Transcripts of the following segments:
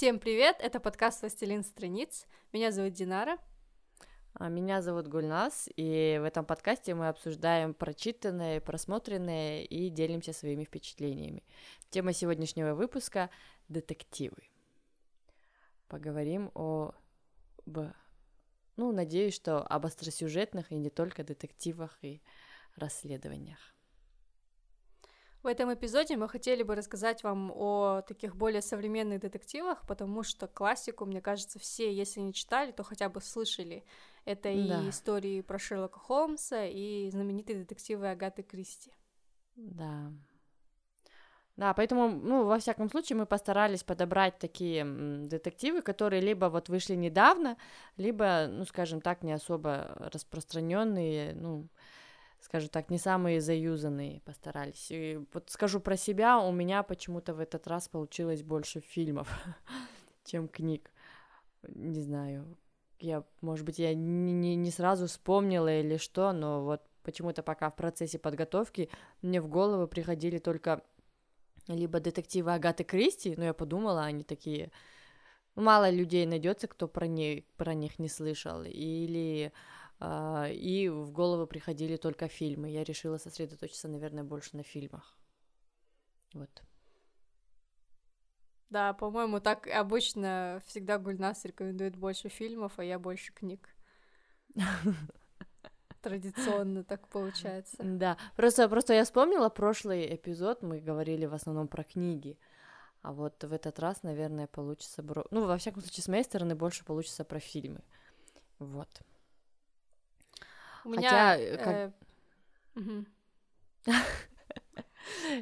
Всем привет, это подкаст «Властелин страниц». Меня зовут Динара. А меня зовут Гульнас, и в этом подкасте мы обсуждаем прочитанное, просмотренное и делимся своими впечатлениями. Тема сегодняшнего выпуска — детективы. Поговорим о... Ну, надеюсь, что об остросюжетных и не только детективах и расследованиях. В этом эпизоде мы хотели бы рассказать вам о таких более современных детективах, потому что классику, мне кажется, все, если не читали, то хотя бы слышали. Это да. и истории про Шерлока Холмса, и знаменитые детективы Агаты Кристи. Да. Да, поэтому, ну, во всяком случае, мы постарались подобрать такие детективы, которые либо вот вышли недавно, либо, ну, скажем так, не особо распространенные, ну, скажем так, не самые заюзанные постарались. И вот скажу про себя, у меня почему-то в этот раз получилось больше фильмов, чем книг. Не знаю, я, может быть, я не, не, не сразу вспомнила или что, но вот почему-то пока в процессе подготовки мне в голову приходили только либо детективы Агаты Кристи, но я подумала, они такие... Мало людей найдется, кто про, не, про них не слышал, или и в голову приходили только фильмы. Я решила сосредоточиться, наверное, больше на фильмах. Вот. Да, по-моему, так обычно всегда Гульнас рекомендует больше фильмов, а я больше книг. Традиционно так получается. Да, просто, просто я вспомнила прошлый эпизод, мы говорили в основном про книги, а вот в этот раз, наверное, получится... Бро... Ну, во всяком случае, с моей стороны больше получится про фильмы. Вот. У меня... Хотя... Э, как... Э... Угу.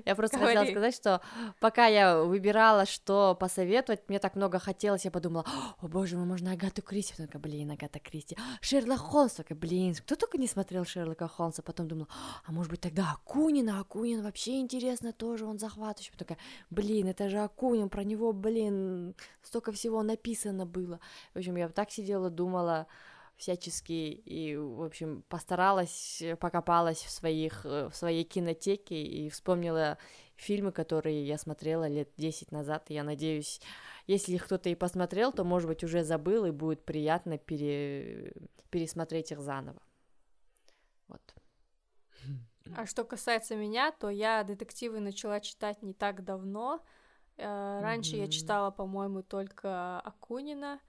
Я просто Говори. хотела сказать, что пока я выбирала, что посоветовать, мне так много хотелось, я подумала, о боже мой, можно Агату Кристи, потом такая, блин, Агата Кристи, Шерлок Холмс, такая, блин, кто только не смотрел Шерлока Холмса, потом думала, а может быть тогда Акунина, Акунин вообще интересно тоже, он захватывающий, потом такая, блин, это же Акунин, про него, блин, столько всего написано было, в общем, я так сидела, думала, всячески и, в общем, постаралась, покопалась в, своих, в своей кинотеке и вспомнила фильмы, которые я смотрела лет 10 назад. Я надеюсь, если кто-то и посмотрел, то, может быть, уже забыл, и будет приятно пере... пересмотреть их заново. Вот. А что касается меня, то я детективы начала читать не так давно. Э, раньше mm-hmm. я читала, по-моему, только Акунина,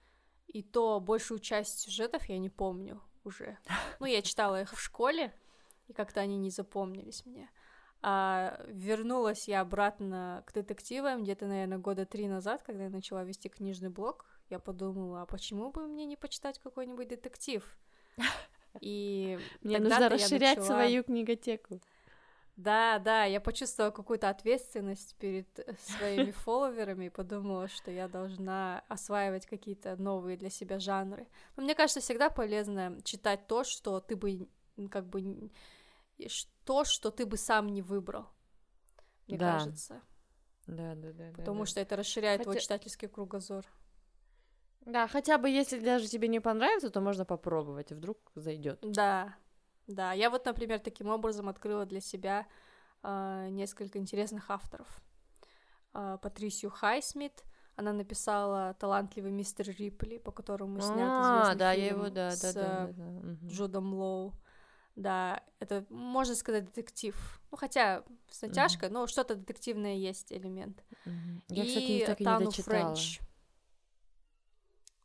и то большую часть сюжетов я не помню уже. Ну, я читала их в школе, и как-то они не запомнились мне. А вернулась я обратно к детективам где-то, наверное, года три назад, когда я начала вести книжный блог. Я подумала, а почему бы мне не почитать какой-нибудь детектив? И мне нужно расширять начала... свою книготеку. Да, да, я почувствовала какую-то ответственность перед э, своими фолловерами и подумала, что я должна осваивать какие-то новые для себя жанры. Но мне кажется, всегда полезно читать то, что ты бы как бы то, что ты бы сам не выбрал. Мне да. кажется. Да, да, да. Потому да, что да. это расширяет Хотя... твой читательский кругозор. Да, хотя бы если даже тебе не понравится, то можно попробовать, вдруг зайдет. Да, да, я вот, например, таким образом открыла для себя э, несколько интересных авторов. Э, Патрисию Хайсмит, она написала «Талантливый мистер Рипли», по которому снят а, да, фильм я его, да, с да, да, да, да. Джудом Лоу. Да, это, можно сказать, детектив. Ну, хотя с натяжкой, mm но что-то детективное есть элемент. mm Я, кстати, так и Тану не дочитала. Френч.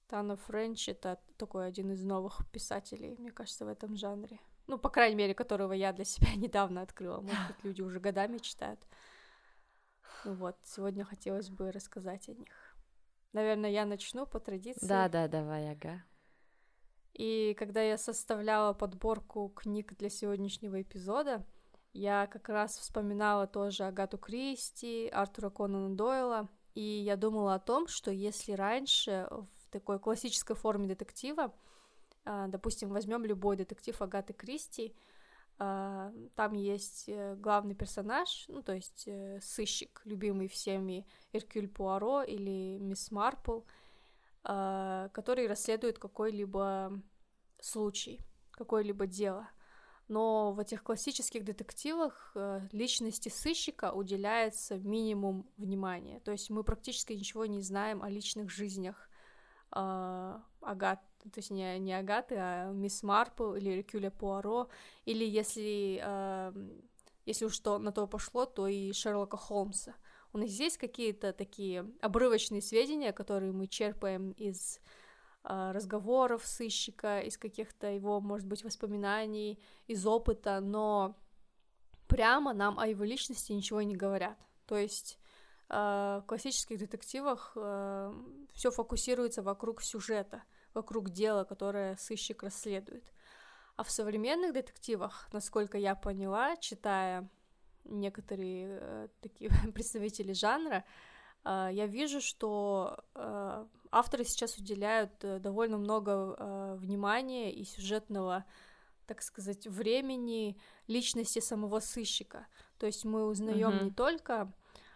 Тану Френч — это такой один из новых писателей, мне кажется, в этом жанре. Ну, по крайней мере, которого я для себя недавно открыла. Может быть, люди уже годами читают. Ну вот, сегодня хотелось бы рассказать о них. Наверное, я начну по традиции. Да, да, давай, ага. И когда я составляла подборку книг для сегодняшнего эпизода, я как раз вспоминала тоже Агату Кристи, Артура Конана Дойла, и я думала о том, что если раньше в такой классической форме детектива допустим, возьмем любой детектив Агаты Кристи, а, там есть э, главный персонаж, ну, то есть э, сыщик, любимый всеми Эркюль Пуаро или Мисс Марпл, а, который расследует какой-либо случай, какое-либо дело. но в этих классических детективах э, личности сыщика уделяется минимум внимания. То есть мы практически ничего не знаем о личных жизнях э, Агат, то есть не, не Агаты, а мисс Марпл или Рекюля Пуаро, или если, э, если уж то, на то пошло, то и Шерлока Холмса. У нас есть какие-то такие обрывочные сведения, которые мы черпаем из а, разговоров сыщика, из каких-то его, может быть, воспоминаний, из опыта, но прямо нам о его личности ничего не говорят. То есть а, в классических детективах а, все фокусируется вокруг сюжета, вокруг дела, которое сыщик расследует. А в современных детективах, насколько я поняла, читая некоторые э, такие представители жанра, э, я вижу, что э, авторы сейчас уделяют э, довольно много э, внимания и сюжетного, так сказать, времени личности самого сыщика. То есть мы узнаем mm-hmm. не только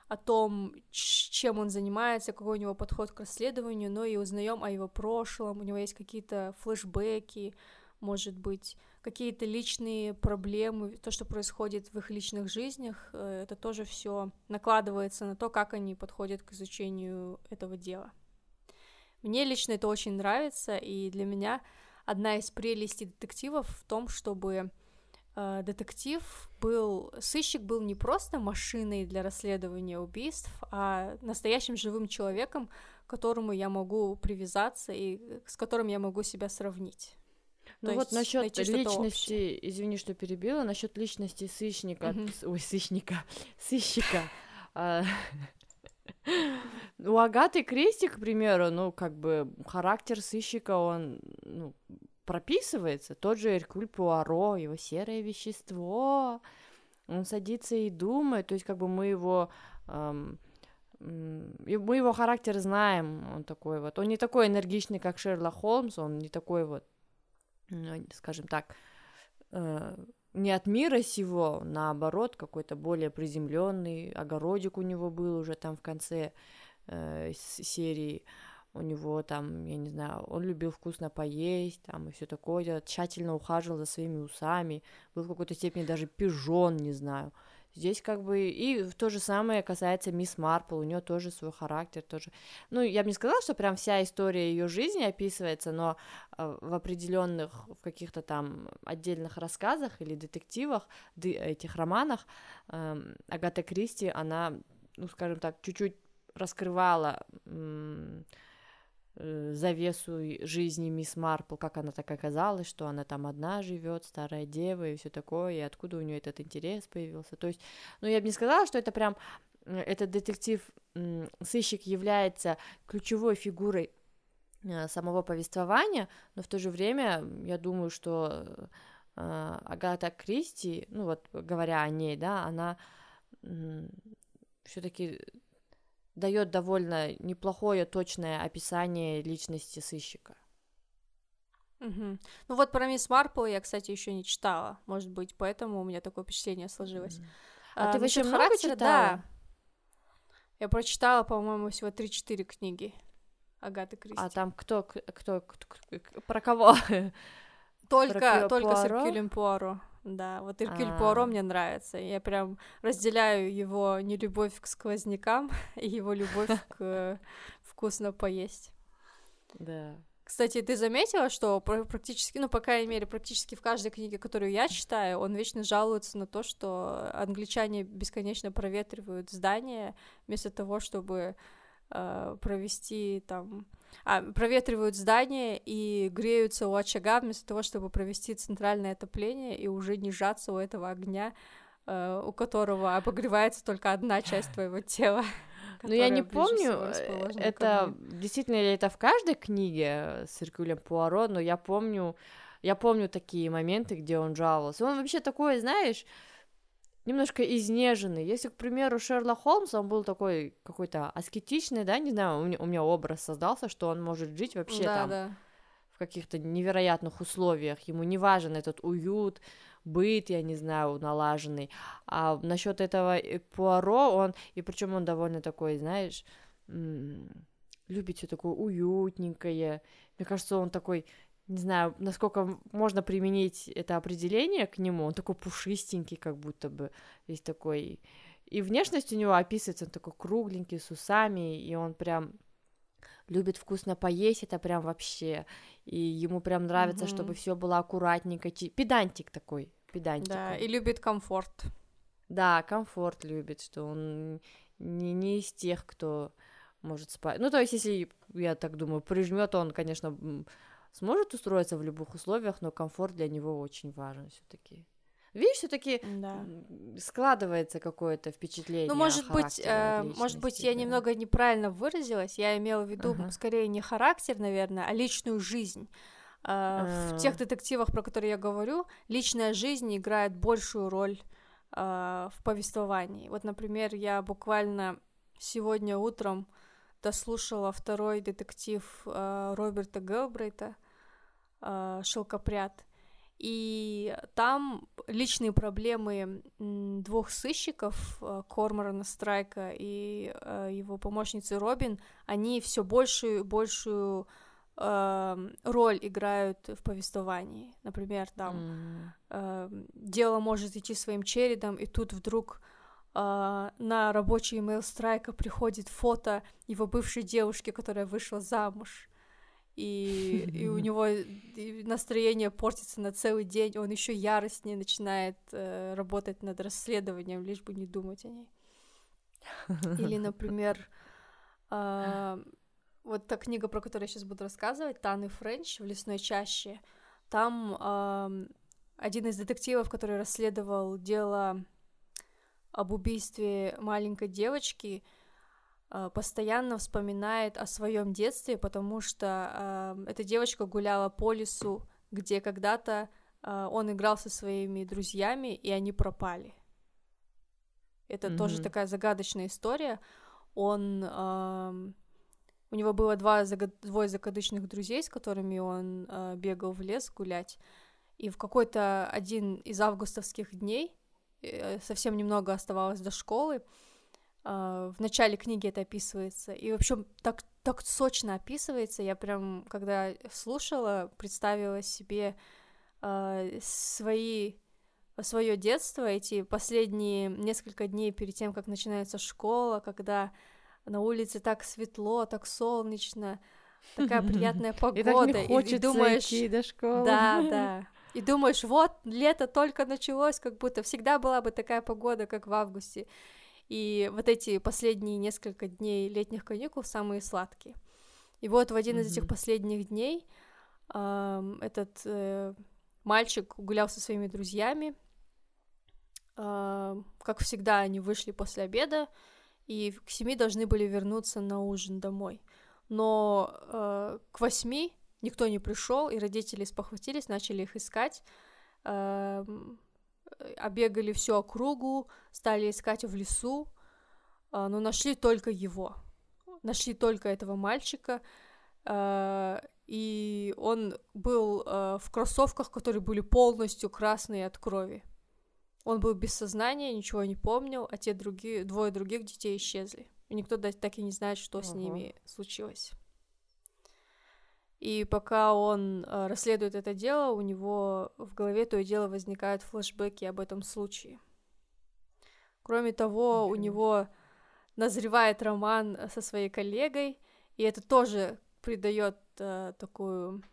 о том, чем он занимается, какой у него подход к расследованию, но и узнаем о его прошлом, у него есть какие-то флешбеки, может быть, какие-то личные проблемы, то, что происходит в их личных жизнях, э, это тоже все накладывается на то, как они подходят к изучению этого дела. Мне лично это очень нравится, и для меня одна из прелестей детективов в том, чтобы э, детектив был, сыщик был не просто машиной для расследования убийств, а настоящим живым человеком, к которому я могу привязаться и с которым я могу себя сравнить. Ну То вот насчет личности, извини, что перебила, насчет личности сыщника, mm-hmm. ой, сыщника, сыщика. А, у Агаты Кристи, к примеру, ну, как бы характер сыщика, он, ну, прописывается. Тот же Эркуль Пуаро, его серое вещество, он садится и думает, то есть как бы мы его... Эм, мы его характер знаем, он такой вот, он не такой энергичный, как Шерлок Холмс, он не такой вот, скажем так, э, не от мира сего, наоборот, какой-то более приземленный, огородик у него был уже там в конце э, серии, у него там, я не знаю, он любил вкусно поесть, там и все такое, тщательно ухаживал за своими усами, был в какой-то степени даже пижон, не знаю, Здесь как бы и то же самое касается мисс Марпл, у нее тоже свой характер, тоже. Ну, я бы не сказала, что прям вся история ее жизни описывается, но э, в определенных, в каких-то там отдельных рассказах или детективах, этих романах э, Агата Кристи, она, ну, скажем так, чуть-чуть раскрывала э, Э, завесу жизни мисс Марпл, как она так оказалась, что она там одна живет, старая дева и все такое, и откуда у нее этот интерес появился. То есть, ну, я бы не сказала, что это прям этот детектив сыщик является ключевой фигурой э, самого повествования, но в то же время я думаю, что э, Агата Кристи, ну вот говоря о ней, да, она все-таки дает довольно неплохое точное описание личности сыщика. Угу. Ну вот про мисс Марпл я, кстати, еще не читала. Может быть, поэтому у меня такое впечатление сложилось. А, а ты вообще много читала? Да. Я прочитала, по-моему, всего 3-4 книги Агаты Кристи. А там кто, кто, кто, кто про кого? Только, про только Пуаро? с Эркюлем Пуаро. Да, вот Иркюль Пуаро мне нравится. Я прям разделяю его нелюбовь к сквознякам и его любовь к вкусно поесть. Да. Кстати, ты заметила, что практически, ну, по крайней мере, практически в каждой книге, которую я читаю, он вечно жалуется на то, что англичане бесконечно проветривают здания вместо того, чтобы э, провести там а, проветривают здание и греются у очага вместо того, чтобы провести центральное отопление и уже не жаться у этого огня, э, у которого обогревается только одна часть твоего тела. Ну, я не помню, это действительно ли это в каждой книге с Иркюлем Пуаро, но я помню, я помню такие моменты, где он жаловался. Он вообще такой, знаешь, немножко изнеженный. Если, к примеру, Шерлок Холмс, он был такой какой-то аскетичный, да, не знаю, у меня, у меня образ создался, что он может жить вообще да, там да. в каких-то невероятных условиях, ему не важен этот уют, быт, я не знаю, налаженный. А насчет этого Пуаро, он, и причем он довольно такой, знаешь, любит все такое уютненькое. Мне кажется, он такой не знаю, насколько можно применить это определение к нему. Он такой пушистенький, как будто бы, весь такой. И внешность у него описывается, он такой кругленький, с усами, и он прям любит вкусно поесть, это прям вообще. И ему прям нравится, угу. чтобы все было аккуратненько. Педантик такой, педантик. Да, и любит комфорт. Да, комфорт любит, что он не, не из тех, кто может спать. Ну, то есть, если, я так думаю, прижмет, он, конечно, сможет устроиться в любых условиях, но комфорт для него очень важен все-таки. Видишь, все-таки да. складывается какое-то впечатление. Ну, может быть, э, может быть, я немного неправильно выразилась. Я имела в виду uh-huh. скорее не характер, наверное, а личную жизнь. Э, uh-huh. В тех детективах, про которые я говорю, личная жизнь играет большую роль э, в повествовании. Вот, например, я буквально сегодня утром дослушала второй детектив э, Роберта Гелбрейта э, «Шелкопряд». И там личные проблемы двух сыщиков, э, Корморана Страйка и э, его помощницы Робин, они все большую и большую э, роль играют в повествовании. Например, там mm. дело может идти своим чередом, и тут вдруг Uh, на рабочий имейл Страйка приходит фото его бывшей девушки, которая вышла замуж. И, и у него настроение портится на целый день, он еще яростнее начинает э, работать над расследованием, лишь бы не думать о ней. Или, например, э, вот та книга, про которую я сейчас буду рассказывать, Таны Френч в лесной чаще. Там э, один из детективов, который расследовал дело об убийстве маленькой девочки, э, постоянно вспоминает о своем детстве, потому что э, эта девочка гуляла по лесу, где когда-то э, он играл со своими друзьями, и они пропали. Это mm-hmm. тоже такая загадочная история. Он э, у него было два загад... двое закадычных друзей, с которыми он э, бегал в лес гулять. И в какой-то один из августовских дней совсем немного оставалось до школы. А, в начале книги это описывается. И, в общем, так, так сочно описывается. Я прям, когда слушала, представила себе э, свои свое детство, эти последние несколько дней перед тем, как начинается школа, когда на улице так светло, так солнечно, такая приятная погода. И, так не хочется и думаешь, идти до школы. Да, да. И думаешь, вот, лето только началось, как будто всегда была бы такая погода, как в августе. И вот эти последние несколько дней летних каникул самые сладкие. И вот в один mm-hmm. из этих последних дней э, этот э, мальчик гулял со своими друзьями. Э, как всегда, они вышли после обеда, и к семи должны были вернуться на ужин домой. Но э, к восьми никто не пришел, и родители спохватились, начали их искать, э, обегали всю округу, стали искать в лесу, э, но нашли только его, нашли только этого мальчика, э, и он был э, в кроссовках, которые были полностью красные от крови. Он был без сознания, ничего не помнил, а те другие, двое других детей исчезли. И никто так и не знает, что uh-huh. с ними случилось. И пока он э, расследует это дело, у него в голове то и дело возникают флешбеки об этом случае. Кроме того, okay. у него назревает роман со своей коллегой, и это тоже придает э, такую,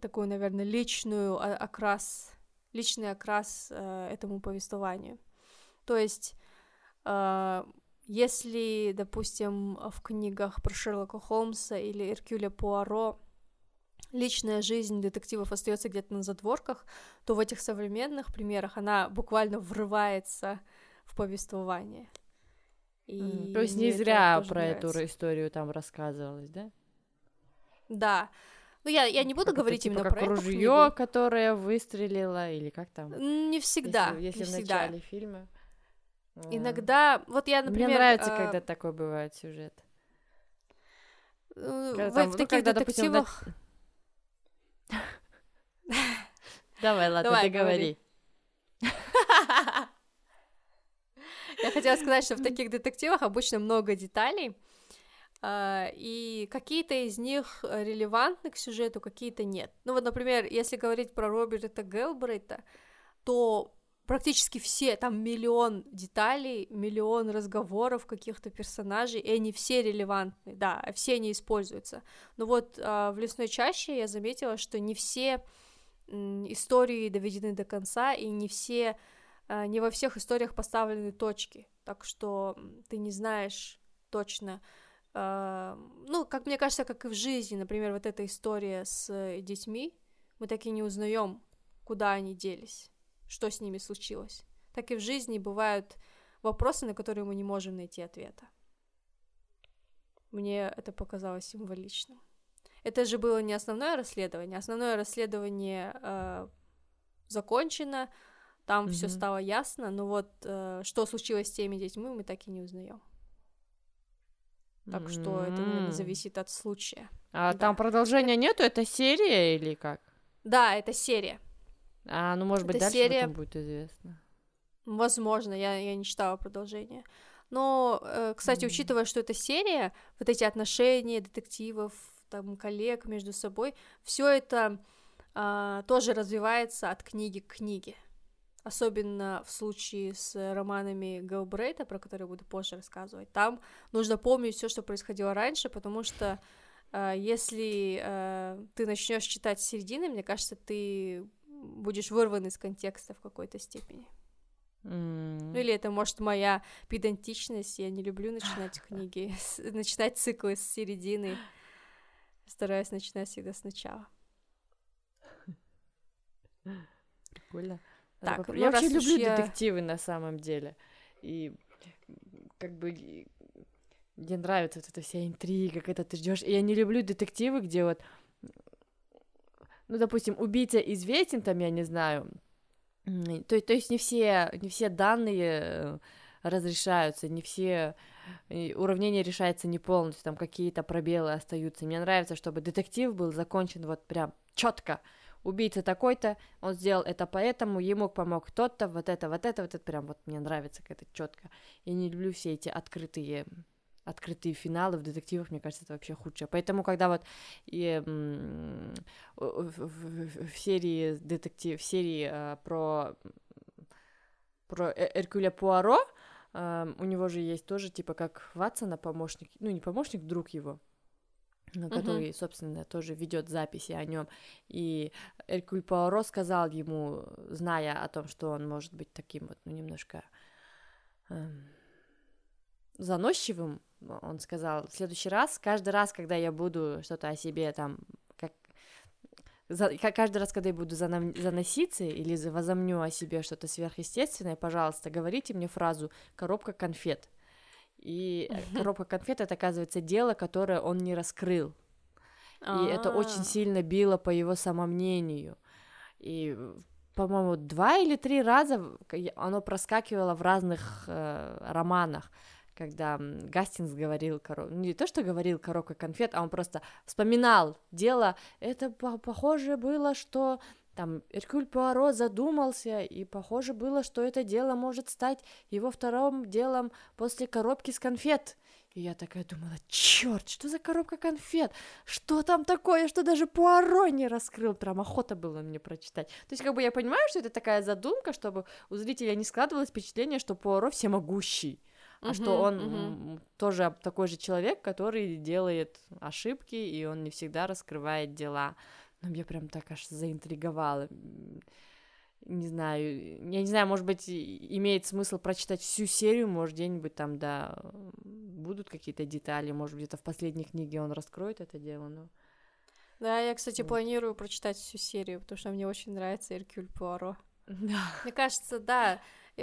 такую, наверное, личную окрас, личный окрас э, этому повествованию. То есть, э, если, допустим, в книгах про Шерлока Холмса или Эркюля Пуаро личная жизнь детективов остается где-то на задворках, то в этих современных примерах она буквально врывается в повествование. И. То есть не зря про нравится. эту историю там рассказывалось, да? Да. Ну, я, я не буду как говорить это, типа, именно как про ружье, которое выстрелило, или как там? Не всегда. Если, если не в всегда. начале фильма. Иногда, вот я, например... Мне нравится, а... когда такой бывает сюжет. Э, когда, в, там, в ну, таких когда, детективах... Допустим, Давай, ладно, Давай, ты говори. Я хотела сказать, что в таких детективах обычно много деталей, Uh, и какие-то из них релевантны к сюжету, какие-то нет. Ну вот, например, если говорить про Роберта Гелбрейта, то практически все, там миллион деталей, миллион разговоров каких-то персонажей, и они все релевантны, да, все они используются. Но вот э, в «Лесной чаще» я заметила, что не все э, истории доведены до конца, и не все, э, не во всех историях поставлены точки, так что ты не знаешь точно, э, ну, как мне кажется, как и в жизни, например, вот эта история с детьми, мы так и не узнаем, куда они делись что с ними случилось. Так и в жизни бывают вопросы, на которые мы не можем найти ответа. Мне это показалось символичным. Это же было не основное расследование. Основное расследование э, закончено, там mm-hmm. все стало ясно, но вот э, что случилось с теми детьми, мы так и не узнаем. Так mm-hmm. что это, наверное, зависит от случая. А да. там продолжения нету? Это серия или как? Да, это серия. А, ну, может быть, Это дальше серия... потом будет известно. Возможно, я, я не читала продолжение. Но, э, кстати, mm. учитывая, что это серия, вот эти отношения детективов, там, коллег между собой, все это э, тоже развивается от книги к книге. Особенно в случае с романами Гэлбрейта, про которые буду позже рассказывать. Там нужно помнить все, что происходило раньше, потому что э, если э, ты начнешь читать с середины, мне кажется, ты будешь вырван из контекста в какой-то степени. Mm. или это, может, моя педантичность, я не люблю начинать книги, начинать циклы с середины, стараюсь начинать всегда сначала. Прикольно. Так, ну, я вообще люблю я... детективы на самом деле, и как бы мне нравится вот эта вся интрига, когда ты ждешь. И я не люблю детективы, где вот ну, допустим, убийца известен, там, я не знаю, то, то есть не все, не все данные э, разрешаются, не все уравнения решаются не полностью, там какие-то пробелы остаются. Мне нравится, чтобы детектив был закончен вот прям четко. Убийца такой-то, он сделал это поэтому, ему помог тот-то, вот это, вот это, вот это, прям вот мне нравится как это четко. Я не люблю все эти открытые открытые финалы в детективах, мне кажется, это вообще худшее. Поэтому, когда вот и, в, в, в серии детектив, в серии uh, про про э, Эркюля Пуаро, uh, у него же есть тоже, типа, как Ватсона помощник, ну, не помощник, друг его, который, uh-huh. собственно, тоже ведет записи о нем. И Эркюль Пуаро сказал ему, зная о том, что он может быть таким вот, ну, немножко эм, заносчивым, он сказал, в следующий раз, каждый раз, когда я буду что-то о себе там, как, за, каждый раз, когда я буду занов, заноситься или возомню о себе что-то сверхъестественное, пожалуйста, говорите мне фразу «коробка конфет». И коробка конфет — это, оказывается, дело, которое он не раскрыл. И это очень а. сильно било по его самомнению. И по-моему, два или три раза оно проскакивало в разных э, романах когда Гастингс говорил, коро... не то, что говорил коробка конфет, а он просто вспоминал дело, это похоже было, что там Эркюль Пуаро задумался, и похоже было, что это дело может стать его вторым делом после коробки с конфет. И я такая думала, черт, что за коробка конфет? Что там такое, что даже Пуаро не раскрыл? Прям охота было мне прочитать. То есть, как бы я понимаю, что это такая задумка, чтобы у зрителя не складывалось впечатление, что Пуаро всемогущий а что он тоже такой же человек, который делает ошибки, и он не всегда раскрывает дела. Но меня прям так аж заинтриговало. Не знаю, я не знаю, может быть, имеет смысл прочитать всю серию, может, где-нибудь там, да, будут какие-то детали, может, где-то в последней книге он раскроет это дело, но... Да, я, кстати, вот. планирую прочитать всю серию, потому что мне очень нравится Эркюль Пуаро. Да. Мне кажется, да,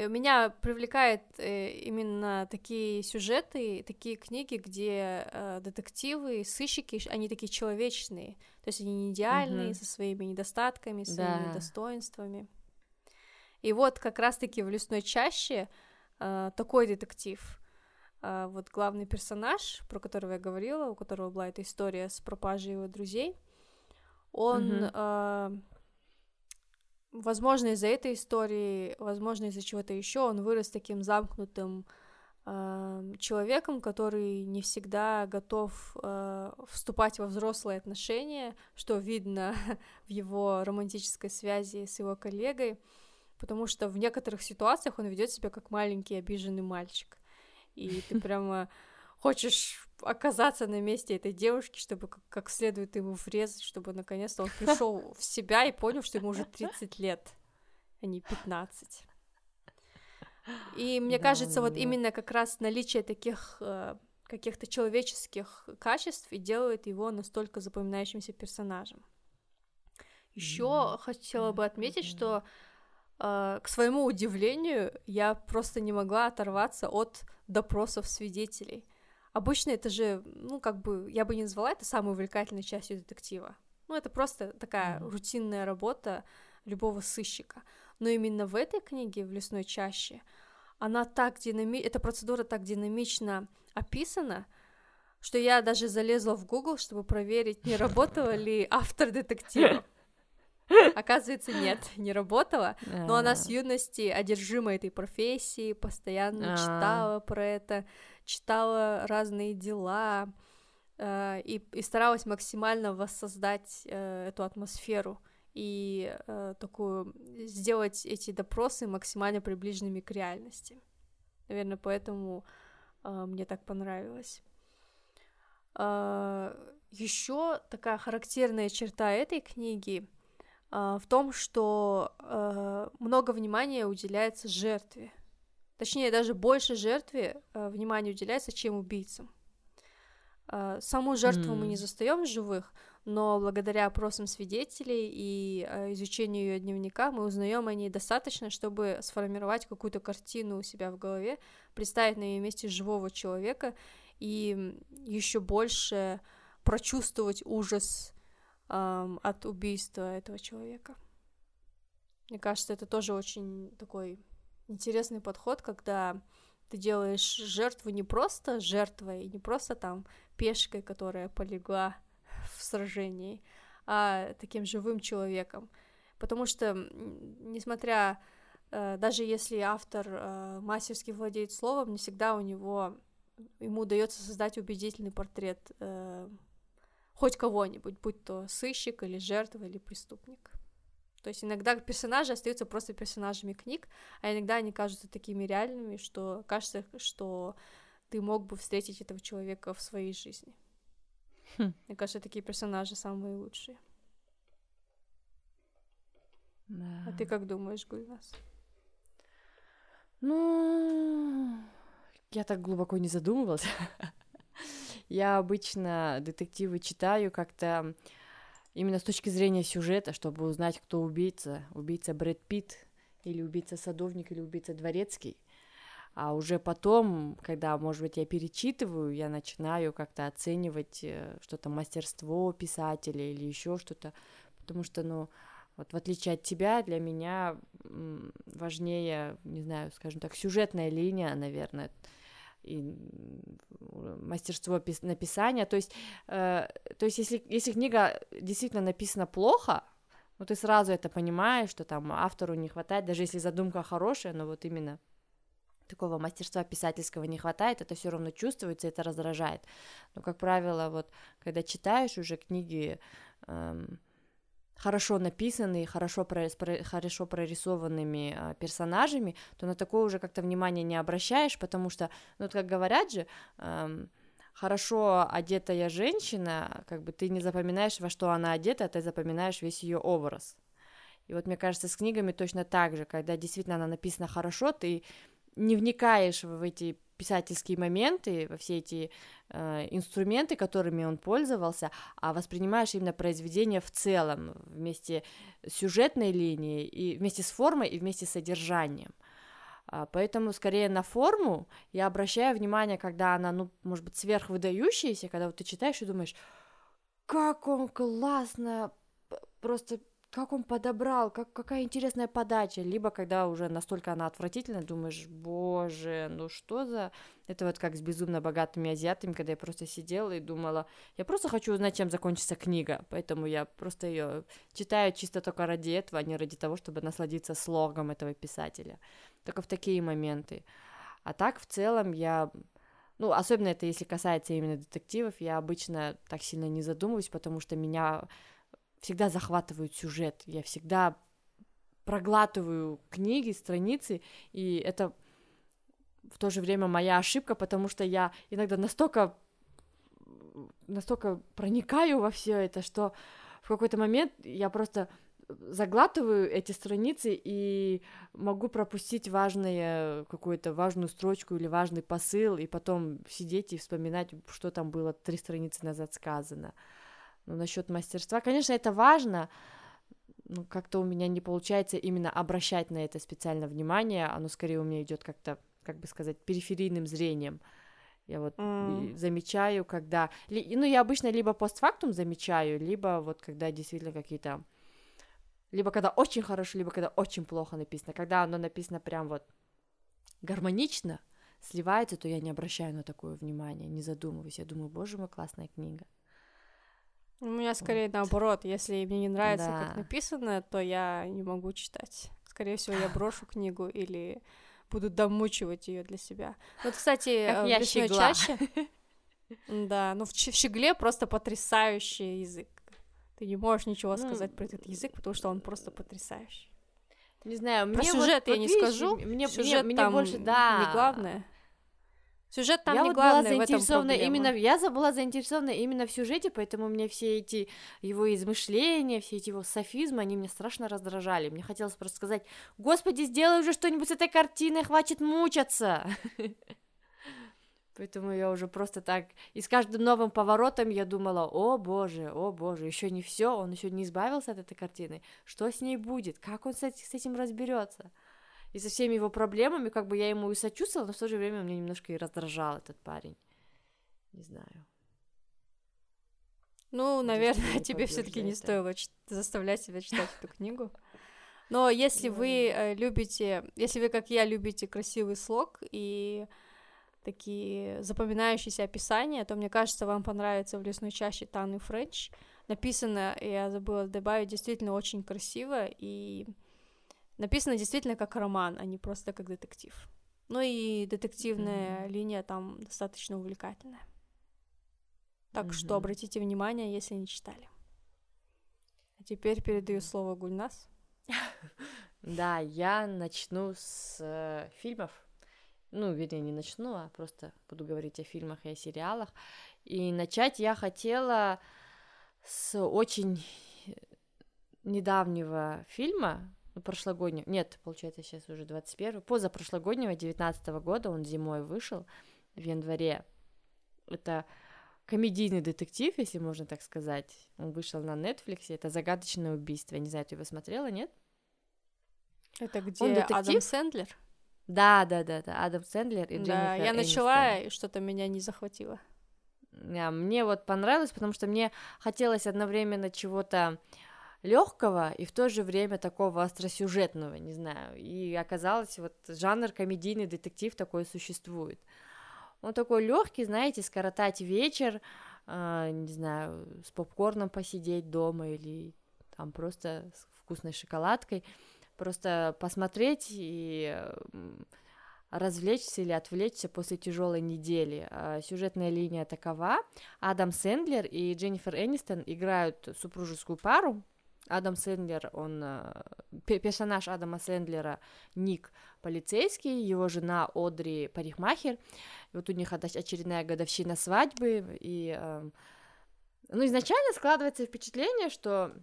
меня привлекает э, именно такие сюжеты, такие книги, где э, детективы, сыщики, они такие человечные, то есть они не идеальные, угу. со своими недостатками, своими да. достоинствами. И вот как раз-таки в «Лесной чаще» такой детектив. вот главный персонаж, про которого я говорила, у которого была эта история с пропажей его друзей, он угу. Возможно, из-за этой истории, возможно, из-за чего-то еще он вырос таким замкнутым э, человеком, который не всегда готов э, вступать во взрослые отношения, что видно в его романтической связи с его коллегой, потому что в некоторых ситуациях он ведет себя как маленький обиженный мальчик. И ты прямо хочешь оказаться на месте этой девушки, чтобы как, следует ему врезать, чтобы наконец-то он пришел в себя и понял, что ему уже 30 лет, а не 15. И мне да, кажется, да, вот да. именно как раз наличие таких э, каких-то человеческих качеств и делает его настолько запоминающимся персонажем. Еще mm-hmm. хотела бы отметить, mm-hmm. что э, к своему удивлению я просто не могла оторваться от допросов свидетелей. Обычно это же, ну, как бы, я бы не назвала это самой увлекательной частью детектива. Ну, это просто такая mm-hmm. рутинная работа любого сыщика. Но именно в этой книге, в «Лесной чаще», она так динами... эта процедура так динамично описана, что я даже залезла в Google, чтобы проверить, не работала ли автор детектива. Оказывается, нет, не работала. Но она с юности одержима этой профессией, постоянно а. читала про это, читала разные дела э, и, и старалась максимально воссоздать э, эту атмосферу и э, такую сделать эти допросы максимально приближенными к реальности. Наверное, поэтому э, мне так понравилось. Э, еще такая характерная черта этой книги э, в том, что э, много внимания уделяется жертве. Точнее, даже больше жертве э, внимания уделяется, чем убийцам. Э, саму жертву mm. мы не застаем живых, но благодаря опросам свидетелей и э, изучению ее дневника мы узнаем о ней достаточно, чтобы сформировать какую-то картину у себя в голове, представить на ее месте живого человека и еще больше прочувствовать ужас эм, от убийства этого человека. Мне кажется, это тоже очень такой интересный подход, когда ты делаешь жертву не просто жертвой, не просто там пешкой, которая полегла в сражении, а таким живым человеком. Потому что, несмотря, э, даже если автор э, мастерски владеет словом, не всегда у него, ему удается создать убедительный портрет э, хоть кого-нибудь, будь то сыщик или жертва или преступник. То есть иногда персонажи остаются просто персонажами книг, а иногда они кажутся такими реальными, что кажется, что ты мог бы встретить этого человека в своей жизни. Хм. Мне кажется, такие персонажи самые лучшие. Да. А ты как думаешь, Гульнас? Ну, я так глубоко не задумывалась. я обычно детективы читаю как-то именно с точки зрения сюжета, чтобы узнать, кто убийца. Убийца Брэд Питт или убийца Садовник или убийца Дворецкий. А уже потом, когда, может быть, я перечитываю, я начинаю как-то оценивать э, что-то мастерство писателя или еще что-то, потому что, ну, вот в отличие от тебя, для меня важнее, не знаю, скажем так, сюжетная линия, наверное, и мастерство написания. То есть, э, то есть если, если книга действительно написана плохо, ну ты сразу это понимаешь, что там автору не хватает, даже если задумка хорошая, но вот именно такого мастерства писательского не хватает, это все равно чувствуется, это раздражает. Но, как правило, вот когда читаешь уже книги эм, хорошо написанные, хорошо, про, хорошо прорисованными э, персонажами, то на такое уже как-то внимание не обращаешь, потому что, ну, вот как говорят же, хорошо одетая женщина, как бы ты не запоминаешь, во что она одета, а ты запоминаешь весь ее образ. И вот мне кажется, с книгами точно так же, когда действительно она написана хорошо, ты не вникаешь в эти писательские моменты, во все эти э, инструменты, которыми он пользовался, а воспринимаешь именно произведение в целом, вместе с сюжетной линией, и вместе с формой, и вместе с содержанием. А, поэтому скорее на форму я обращаю внимание, когда она, ну, может быть, сверхвыдающаяся, когда вот ты читаешь и думаешь, как он классно, просто как он подобрал, как, какая интересная подача, либо когда уже настолько она отвратительная, думаешь, боже, ну что за... Это вот как с безумно богатыми азиатами, когда я просто сидела и думала, я просто хочу узнать, чем закончится книга, поэтому я просто ее читаю чисто только ради этого, а не ради того, чтобы насладиться слогом этого писателя. Только в такие моменты. А так, в целом, я ну, особенно это если касается именно детективов, я обычно так сильно не задумываюсь, потому что меня всегда захватывает сюжет, я всегда проглатываю книги, страницы, и это в то же время моя ошибка, потому что я иногда настолько настолько проникаю во все это, что в какой-то момент я просто заглатываю эти страницы и могу пропустить важное какую-то важную строчку или важный посыл, и потом сидеть и вспоминать, что там было три страницы назад сказано. Ну, насчет мастерства, конечно, это важно, но как-то у меня не получается именно обращать на это специально внимание, оно скорее у меня идет как-то, как бы сказать, периферийным зрением. Я вот mm. замечаю, когда... Ну, я обычно либо постфактум замечаю, либо вот когда действительно какие-то либо когда очень хорошо, либо когда очень плохо написано. Когда оно написано прям вот гармонично, сливается, то я не обращаю на такое внимание, не задумываюсь. Я думаю, боже мой, классная книга. У меня скорее вот. наоборот, если мне не нравится, да. как написано, то я не могу читать. Скорее всего, я брошу книгу или буду домучивать ее для себя. Вот, кстати, как э, я чаще. Да, ну в щегле просто потрясающий язык. Ты не можешь ничего ну, сказать про этот язык, потому что он просто потрясающий. Не знаю, про мне сюжет вот, я вот не видишь, скажу. Мне, сюжет мне, там мне больше, да. не главное. Сюжет там я не вот главное, была заинтересована именно, я была заинтересована именно в сюжете, поэтому мне все эти его измышления, все эти его софизмы, они меня страшно раздражали. Мне хотелось просто сказать, господи, сделай уже что-нибудь с этой картиной, хватит мучаться. Поэтому я уже просто так... И с каждым новым поворотом я думала, о боже, о боже, еще не все, он еще не избавился от этой картины. Что с ней будет? Как он с этим разберется? И со всеми его проблемами, как бы я ему и сочувствовала, но в то же время меня немножко и раздражал этот парень. Не знаю. Ну, наверное, тебе все-таки не стоило заставлять себя читать эту книгу. Но если вы э, любите, если вы, как я, любите красивый слог и такие запоминающиеся описания, то, мне кажется, вам понравится «В лесной чаще» Таны Френч. Написано, я забыла добавить, действительно очень красиво, и написано действительно как роман, а не просто как детектив. Ну и детективная mm-hmm. линия там достаточно увлекательная. Так mm-hmm. что обратите внимание, если не читали. А теперь передаю слово Гульнас. Да, я начну с э, фильмов ну, вернее, не начну, а просто буду говорить о фильмах и о сериалах. И начать я хотела с очень недавнего фильма, прошлогоднего, нет, получается, сейчас уже 21 позапрошлогоднего, 19 -го года, он зимой вышел, в январе. Это комедийный детектив, если можно так сказать. Он вышел на Netflix, это «Загадочное убийство». Я не знаю, ты его смотрела, нет? Это где он детектив? Адам Сэндлер? Да, да, да, да, Адам Сэндлер и Дженнифер Да, я начала, и что-то меня не захватило. Yeah, мне вот понравилось, потому что мне хотелось одновременно чего-то легкого и в то же время такого остросюжетного, не знаю. И оказалось, вот жанр комедийный детектив такой существует. Он такой легкий, знаете, скоротать вечер, э, не знаю, с попкорном посидеть дома или там просто с вкусной шоколадкой просто посмотреть и развлечься или отвлечься после тяжелой недели. А, сюжетная линия такова. Адам Сэндлер и Дженнифер Энистон играют супружескую пару. Адам Сэндлер, он а, персонаж Адама Сэндлера Ник полицейский, его жена Одри парикмахер. И вот у них очередная годовщина свадьбы, и ну, изначально складывается впечатление, что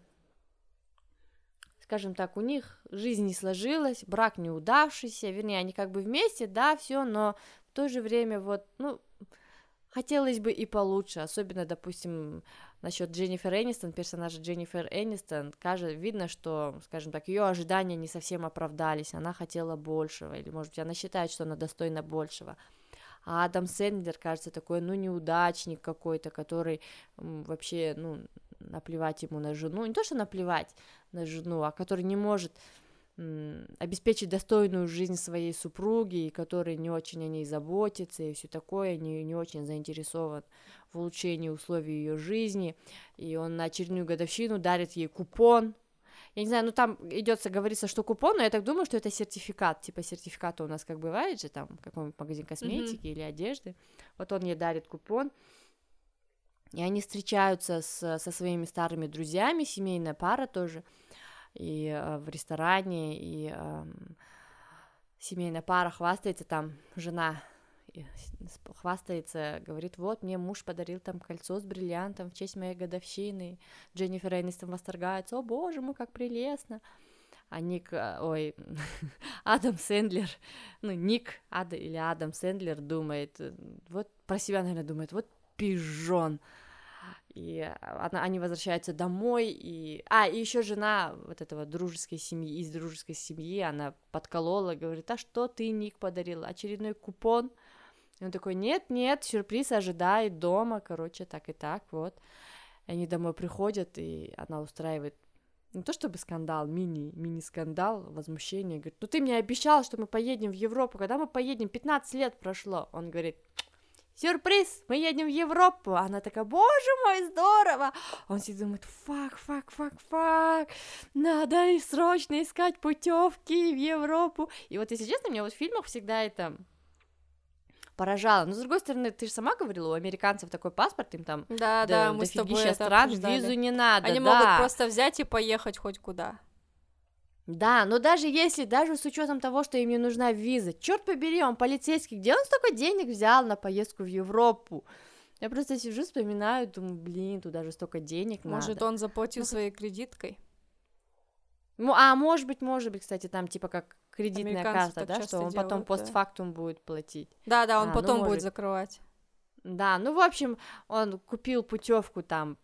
скажем так, у них жизнь не сложилась, брак неудавшийся, вернее, они как бы вместе, да, все, но в то же время вот, ну, хотелось бы и получше, особенно, допустим, насчет Дженнифер Энистон, персонажа Дженнифер Энистон, кажется, видно, что, скажем так, ее ожидания не совсем оправдались, она хотела большего, или, может быть, она считает, что она достойна большего. А Адам Сэндлер, кажется, такой, ну, неудачник какой-то, который вообще, ну, наплевать ему на жену, не то, что наплевать на жену, а который не может обеспечить достойную жизнь своей супруги, который не очень о ней заботится, и все такое, не, не очень заинтересован в улучшении условий ее жизни, и он на очередную годовщину дарит ей купон, я не знаю, ну там идется, говорится, что купон, но я так думаю, что это сертификат, типа сертификата у нас как бывает же, там, какой-нибудь магазин косметики mm-hmm. или одежды, вот он ей дарит купон, и они встречаются с, со своими старыми друзьями, семейная пара тоже, и э, в ресторане, и э, семейная пара хвастается, там жена хвастается, говорит, вот, мне муж подарил там кольцо с бриллиантом в честь моей годовщины, Дженнифер Энистон восторгается, о боже мой, как прелестно, а Ник, э, ой, Адам Сэндлер, ну, Ник Ад, или Адам Сэндлер думает, вот про себя, наверное, думает, вот пижон, и она, они возвращаются домой, и... А, и еще жена вот этого дружеской семьи, из дружеской семьи, она подколола, говорит, а что ты, Ник, подарил? Очередной купон? И он такой, нет-нет, сюрприз ожидает дома, короче, так и так, вот. И они домой приходят, и она устраивает не то чтобы скандал, мини, мини-скандал, возмущение, говорит, ну ты мне обещал, что мы поедем в Европу, когда мы поедем, 15 лет прошло, он говорит, сюрприз, мы едем в Европу. Она такая, боже мой, здорово. Он сидит думает, fuck, fuck, fuck, fuck, надо срочно искать путевки в Европу. И вот, если честно, мне вот в фильмах всегда это поражало. Но с другой стороны, ты же сама говорила, у американцев такой паспорт, им там да, да, мы с тобой стран, визу не надо. Они да. могут просто взять и поехать хоть куда. Да, но даже если, даже с учетом того, что им не нужна виза, черт побери, он полицейский, где он столько денег взял на поездку в Европу? Я просто сижу, вспоминаю, думаю, блин, туда же столько денег Может, надо. он заплатил ну, своей кредиткой? Ну, а может быть, может быть, кстати, там типа как кредитная карта, да, что он делают, потом постфактум да. будет платить. Да, да, он а, ну, потом ну, будет закрывать. Да, ну, в общем, он купил путевку там,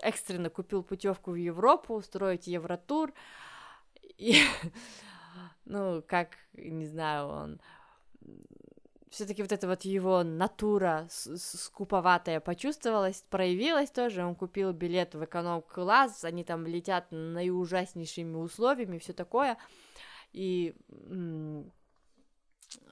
экстренно купил путевку в Европу, устроить Евротур, и, ну, как, не знаю, он все-таки вот эта вот его натура скуповатая почувствовалась, проявилась тоже. Он купил билет в эконом-класс, они там летят наиужаснейшими условиями, все такое. И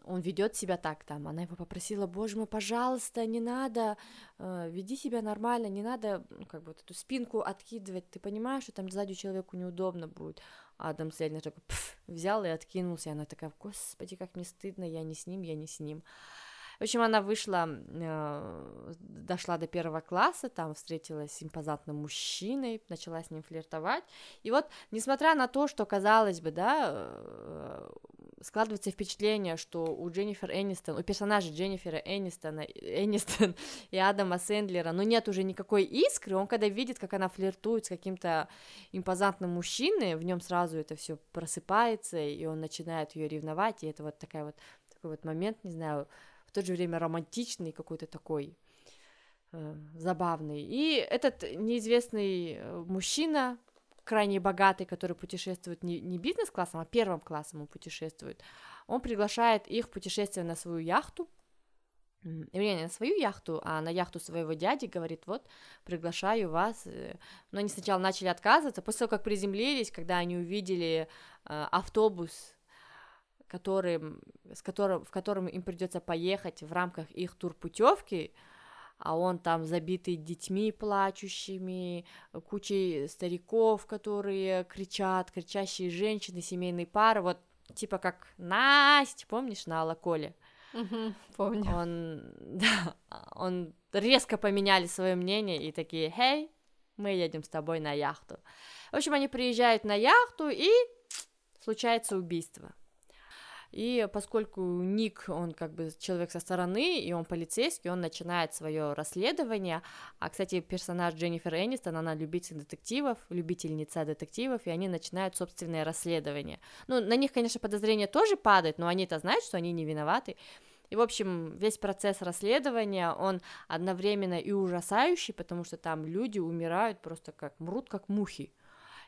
он ведет себя так там. Она его попросила, боже мой, пожалуйста, не надо, э, веди себя нормально, не надо, ну, как бы вот эту спинку откидывать. Ты понимаешь, что там сзади человеку неудобно будет. Адам Сэндлер такой пф, взял и откинулся, и она такая, господи, как мне стыдно, я не с ним, я не с ним. В общем, она вышла, э, дошла до первого класса, там встретилась с импозантным мужчиной, начала с ним флиртовать. И вот, несмотря на то, что, казалось бы, да, э, складывается впечатление, что у Дженнифер Энистон, у персонажа Дженнифера Энистона, Энистон и Адама Сэндлера, ну, нет уже никакой искры, он когда видит, как она флиртует с каким-то импозантным мужчиной, в нем сразу это все просыпается, и он начинает ее ревновать, и это вот такая вот такой вот момент, не знаю, в то же время романтичный какой-то такой э, забавный. И этот неизвестный э, мужчина, крайне богатый, который путешествует не, не бизнес-классом, а первым классом он путешествует, он приглашает их в путешествие на свою яхту, не на свою яхту, а на яхту своего дяди, говорит, вот, приглашаю вас. Э, но они сначала начали отказываться, после того, как приземлились, когда они увидели э, автобус которым, с которым, в котором им придется поехать в рамках их турпутевки, а он там забитый детьми плачущими, кучей стариков, которые кричат, кричащие женщины, семейные пары, вот типа как Настя, помнишь, на Алаколе? Угу, помню. Он, да, он резко поменяли свое мнение и такие, хей, мы едем с тобой на яхту. В общем, они приезжают на яхту и случается убийство. И поскольку Ник, он как бы человек со стороны, и он полицейский, он начинает свое расследование. А, кстати, персонаж Дженнифер Энистон, она любитель детективов, любительница детективов, и они начинают собственное расследование. Ну, на них, конечно, подозрения тоже падают, но они-то знают, что они не виноваты. И, в общем, весь процесс расследования, он одновременно и ужасающий, потому что там люди умирают просто как, мрут как мухи.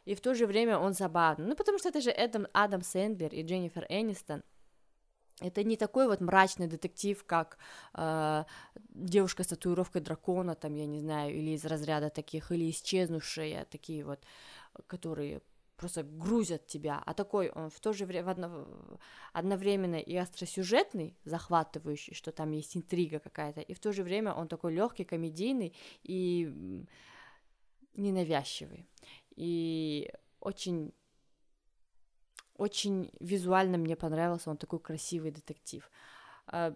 И в то же время он забавный. Ну, потому что это же Эдам, Адам Сэндлер и Дженнифер Энистон. Это не такой вот мрачный детектив, как э, девушка с татуировкой дракона, там, я не знаю, или из разряда таких, или исчезнувшие, такие вот, которые просто грузят тебя, а такой он в то же время одно, одновременно и остросюжетный, захватывающий, что там есть интрига какая-то, и в то же время он такой легкий, комедийный и ненавязчивый, и очень очень визуально мне понравился, он такой красивый детектив. А,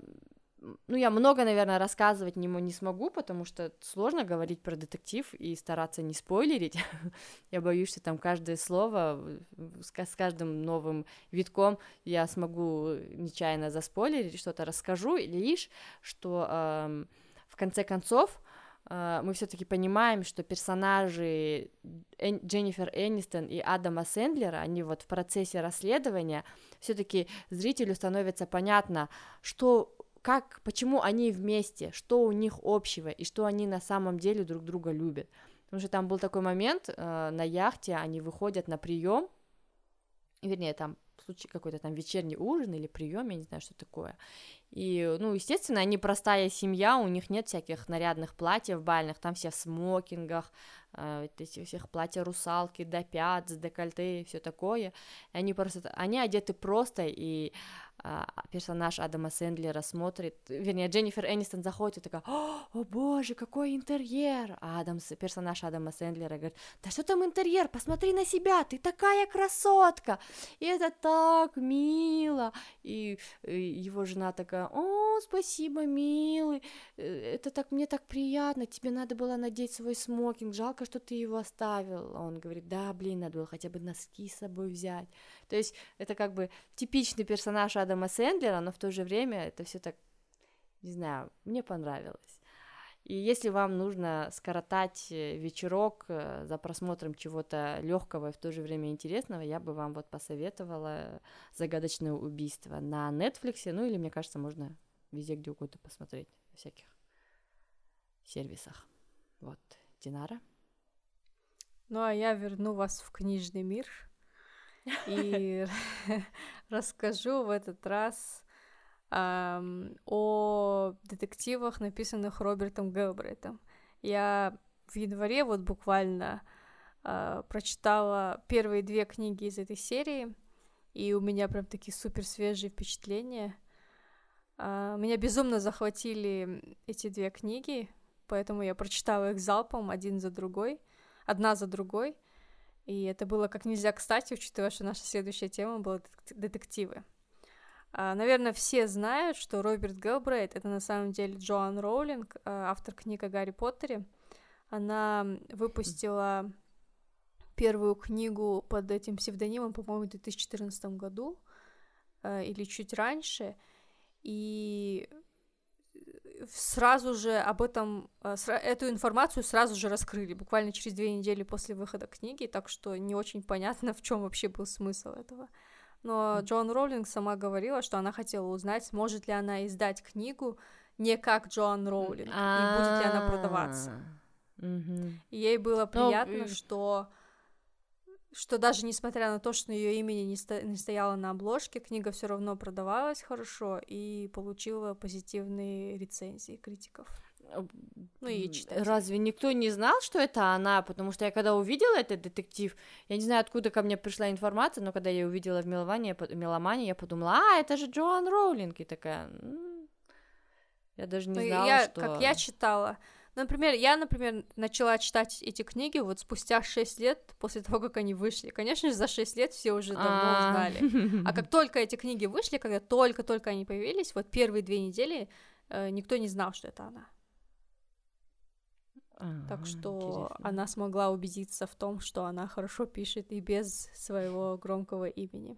ну, я много, наверное, рассказывать не, не смогу, потому что сложно говорить про детектив и стараться не спойлерить. я боюсь, что там каждое слово с, каждым новым витком я смогу нечаянно заспойлерить, что-то расскажу, лишь что э, в конце концов э, мы все-таки понимаем, что персонажи Дженнифер Энистон и Адама Сэндлера, они вот в процессе расследования, все-таки зрителю становится понятно, что как, почему они вместе, что у них общего и что они на самом деле друг друга любят. Потому что там был такой момент э, на яхте, они выходят на прием, вернее, там случай какой-то там вечерний ужин или прием, я не знаю, что такое. И, ну, естественно, они простая семья, у них нет всяких нарядных платьев бальных, там все в смокингах, э, эти всех платья русалки до пят, с декольте и все такое. Они просто, они одеты просто, и персонаж Адама Сэндлера смотрит, вернее, Дженнифер Энистон заходит и такая, о, о боже, какой интерьер, а Адам, персонаж Адама Сэндлера говорит, да что там интерьер, посмотри на себя, ты такая красотка, и это так мило, и, и его жена такая, о, спасибо, милый, э, это так, мне так приятно, тебе надо было надеть свой смокинг, жалко, что ты его оставил, он говорит, да, блин, надо было хотя бы носки с собой взять, то есть это как бы типичный персонаж Адама Сэндлера, но в то же время это все так, не знаю, мне понравилось. И если вам нужно скоротать э, вечерок э, за просмотром чего-то легкого и в то же время интересного, я бы вам вот посоветовала загадочное убийство на Netflix, ну или, мне кажется, можно везде, где угодно посмотреть, в всяких сервисах. Вот, Динара. Ну, а я верну вас в книжный мир и расскажу в этот раз о детективах, написанных Робертом Гелбрейтом. Я в январе вот буквально а, прочитала первые две книги из этой серии, и у меня прям такие супер свежие впечатления. А, меня безумно захватили эти две книги, поэтому я прочитала их залпом один за другой, одна за другой. И это было как нельзя кстати, учитывая, что наша следующая тема была детективы. А, наверное, все знают, что Роберт Гелбрейт — это на самом деле Джоан Роулинг, а, автор книг о Гарри Поттере. Она выпустила первую книгу под этим псевдонимом, по-моему, в 2014 году а, или чуть раньше, и сразу же об этом, э, эту информацию сразу же раскрыли, буквально через две недели после выхода книги, так что не очень понятно, в чем вообще был смысл этого. Но Джон Роулинг сама говорила, что она хотела узнать, сможет ли она издать книгу не как Джоан Роулинг, и будет ли она продаваться. И ей было приятно, что что даже несмотря на то, что ее имени не, сто... не стояло на обложке, книга все равно продавалась хорошо и получила позитивные рецензии критиков. Ну и читателей. Разве никто не знал, что это она? Потому что я когда увидела этот детектив, я не знаю, откуда ко мне пришла информация, но когда я увидела в Меломане, Меломане, я подумала, а, это же Джоан Роулинг, и такая... Я даже не ну, знала, я, что... Как я читала, Например, я, например, начала читать эти книги вот спустя 6 лет после того, как они вышли. Конечно же, за 6 лет все уже давно а. узнали. А как только эти книги вышли, когда только-только они появились, вот первые две недели э, никто не знал, что это она. Так что интересно. она смогла убедиться в том, что она хорошо пишет и без своего громкого имени.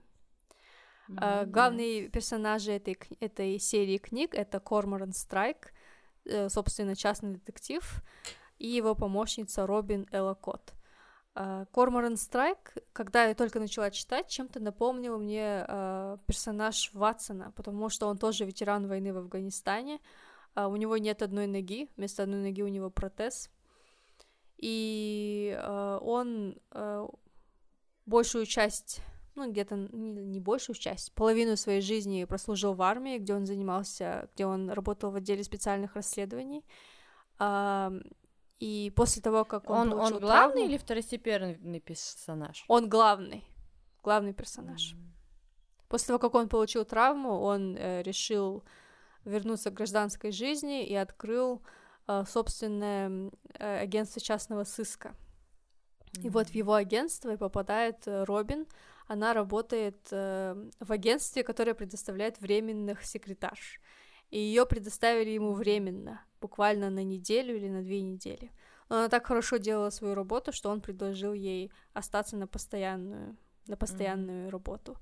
Mm-hmm. Uh, главные персонажи этой, этой серии книг это Корморан Страйк, собственно, частный детектив, и его помощница Робин Эллокот. А, Корморан Страйк, когда я только начала читать, чем-то напомнил мне э, персонаж Ватсона, потому что он тоже ветеран войны в Афганистане. Э, у него нет одной ноги, вместо одной ноги у него протез. И э, он э, большую часть ну, где-то не большую часть, половину своей жизни прослужил в армии, где он занимался, где он работал в отделе специальных расследований. И после того, как он, он получил Он главный травму, или второстепенный персонаж? Он главный, главный персонаж. Mm-hmm. После того, как он получил травму, он э, решил вернуться к гражданской жизни и открыл э, собственное э, агентство частного сыска. Mm-hmm. И вот в его агентство попадает э, Робин, она работает э, в агентстве, которое предоставляет временных секретарш. И ее предоставили ему временно, буквально на неделю или на две недели. Но она так хорошо делала свою работу, что он предложил ей остаться на постоянную, на постоянную mm-hmm. работу.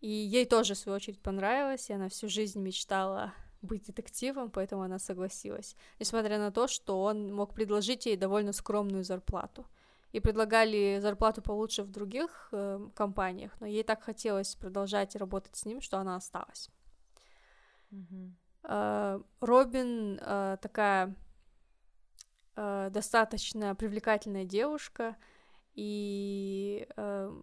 И ей тоже, в свою очередь, понравилось, и она всю жизнь мечтала быть детективом, поэтому она согласилась, несмотря на то, что он мог предложить ей довольно скромную зарплату. И предлагали зарплату получше в других э, компаниях, но ей так хотелось продолжать работать с ним, что она осталась. Mm-hmm. Э, Робин э, такая э, достаточно привлекательная девушка, и э,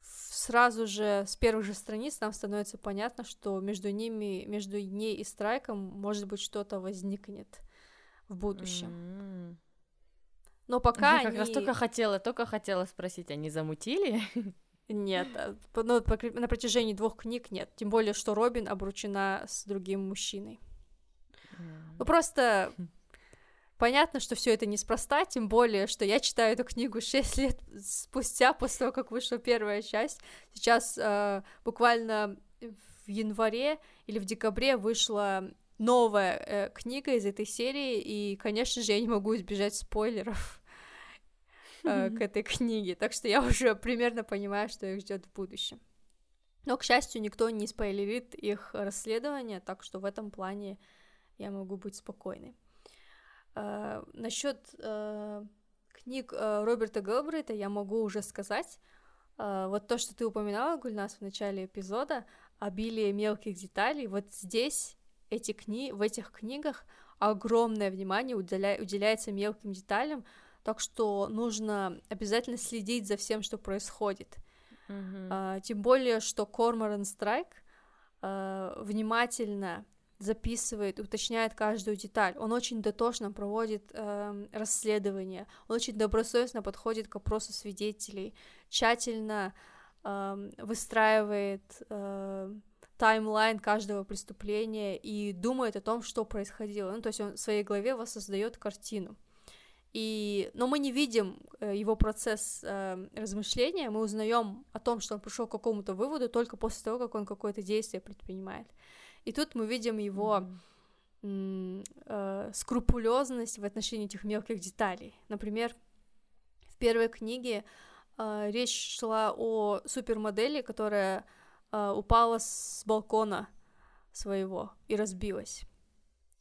сразу же с первых же страниц нам становится понятно, что между ними, между ней и Страйком, может быть, что-то возникнет в будущем. Mm-hmm. Но пока Я они... как раз только хотела, только хотела спросить, они замутили? Нет, а, ну, на протяжении двух книг нет. Тем более, что Робин обручена с другим мужчиной. Ну, просто. Понятно, что все это неспроста, тем более, что я читаю эту книгу 6 лет спустя, после того, как вышла первая часть. Сейчас э, буквально в январе или в декабре вышла новая э, книга из этой серии, и, конечно же, я не могу избежать спойлеров э, к этой книге, так что я уже примерно понимаю, что их ждет в будущем. Но, к счастью, никто не спойлерит их расследование, так что в этом плане я могу быть спокойной. Uh, насчет uh, книг uh, Роберта Гэлбрейта я могу уже сказать. Uh, вот то, что ты упоминала, Гульнас, в начале эпизода, обилие мелких деталей, вот здесь эти кни... в этих книгах огромное внимание уделя... уделяется мелким деталям, так что нужно обязательно следить за всем, что происходит. Mm-hmm. Uh, тем более, что Корморан Страйк uh, внимательно записывает, уточняет каждую деталь. Он очень дотошно проводит э, расследование, он очень добросовестно подходит к опросу свидетелей, тщательно э, выстраивает э, таймлайн каждого преступления и думает о том, что происходило. Ну, то есть он в своей голове воссоздает картину. И, но мы не видим э, его процесс э, размышления, мы узнаем о том, что он пришел к какому-то выводу только после того, как он какое-то действие предпринимает. И тут мы видим его mm-hmm. э, скрупулезность в отношении этих мелких деталей. Например, в первой книге э, речь шла о супермодели, которая э, упала с балкона своего и разбилась.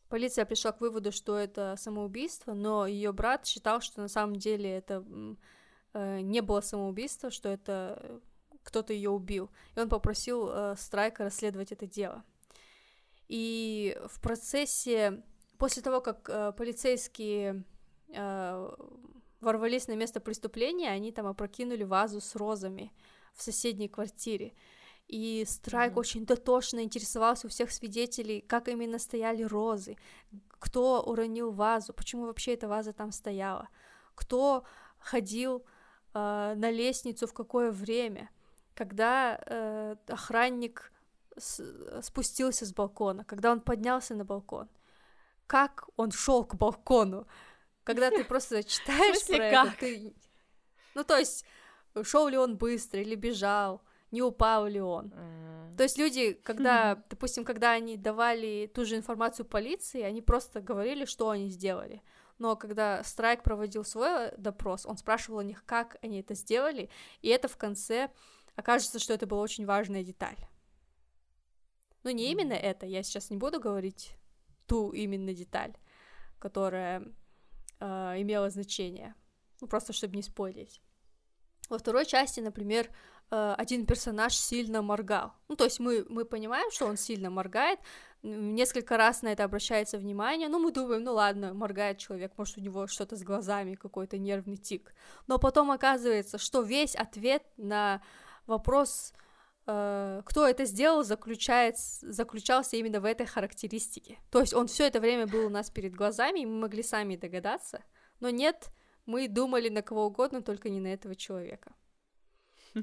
Полиция пришла к выводу, что это самоубийство, но ее брат считал, что на самом деле это э, не было самоубийство, что это э, кто-то ее убил. И он попросил э, Страйка расследовать это дело. И в процессе, после того, как э, полицейские э, ворвались на место преступления, они там опрокинули вазу с розами в соседней квартире. И Страйк mm-hmm. очень дотошно интересовался у всех свидетелей, как именно стояли розы, кто уронил вазу, почему вообще эта ваза там стояла, кто ходил э, на лестницу в какое время, когда э, охранник спустился с балкона, когда он поднялся на балкон, как он шел к балкону, когда ты просто читаешь про это, ты... Ну, то есть, шел ли он быстро или бежал, не упал ли он. Mm. То есть люди, когда, допустим, когда они давали ту же информацию полиции, они просто говорили, что они сделали. Но когда Страйк проводил свой допрос, он спрашивал у них, как они это сделали, и это в конце окажется, что это была очень важная деталь. Но не именно это, я сейчас не буду говорить ту именно деталь, которая э, имела значение, ну просто чтобы не спойлить. Во второй части, например, э, один персонаж сильно моргал. Ну, то есть мы, мы понимаем, что он сильно моргает, несколько раз на это обращается внимание, ну, мы думаем, ну ладно, моргает человек, может, у него что-то с глазами, какой-то нервный тик. Но потом оказывается, что весь ответ на вопрос Э, кто это сделал, заключается, заключался именно в этой характеристике. То есть он все это время был у нас перед глазами, и мы могли сами догадаться, но нет, мы думали на кого угодно, только не на этого человека.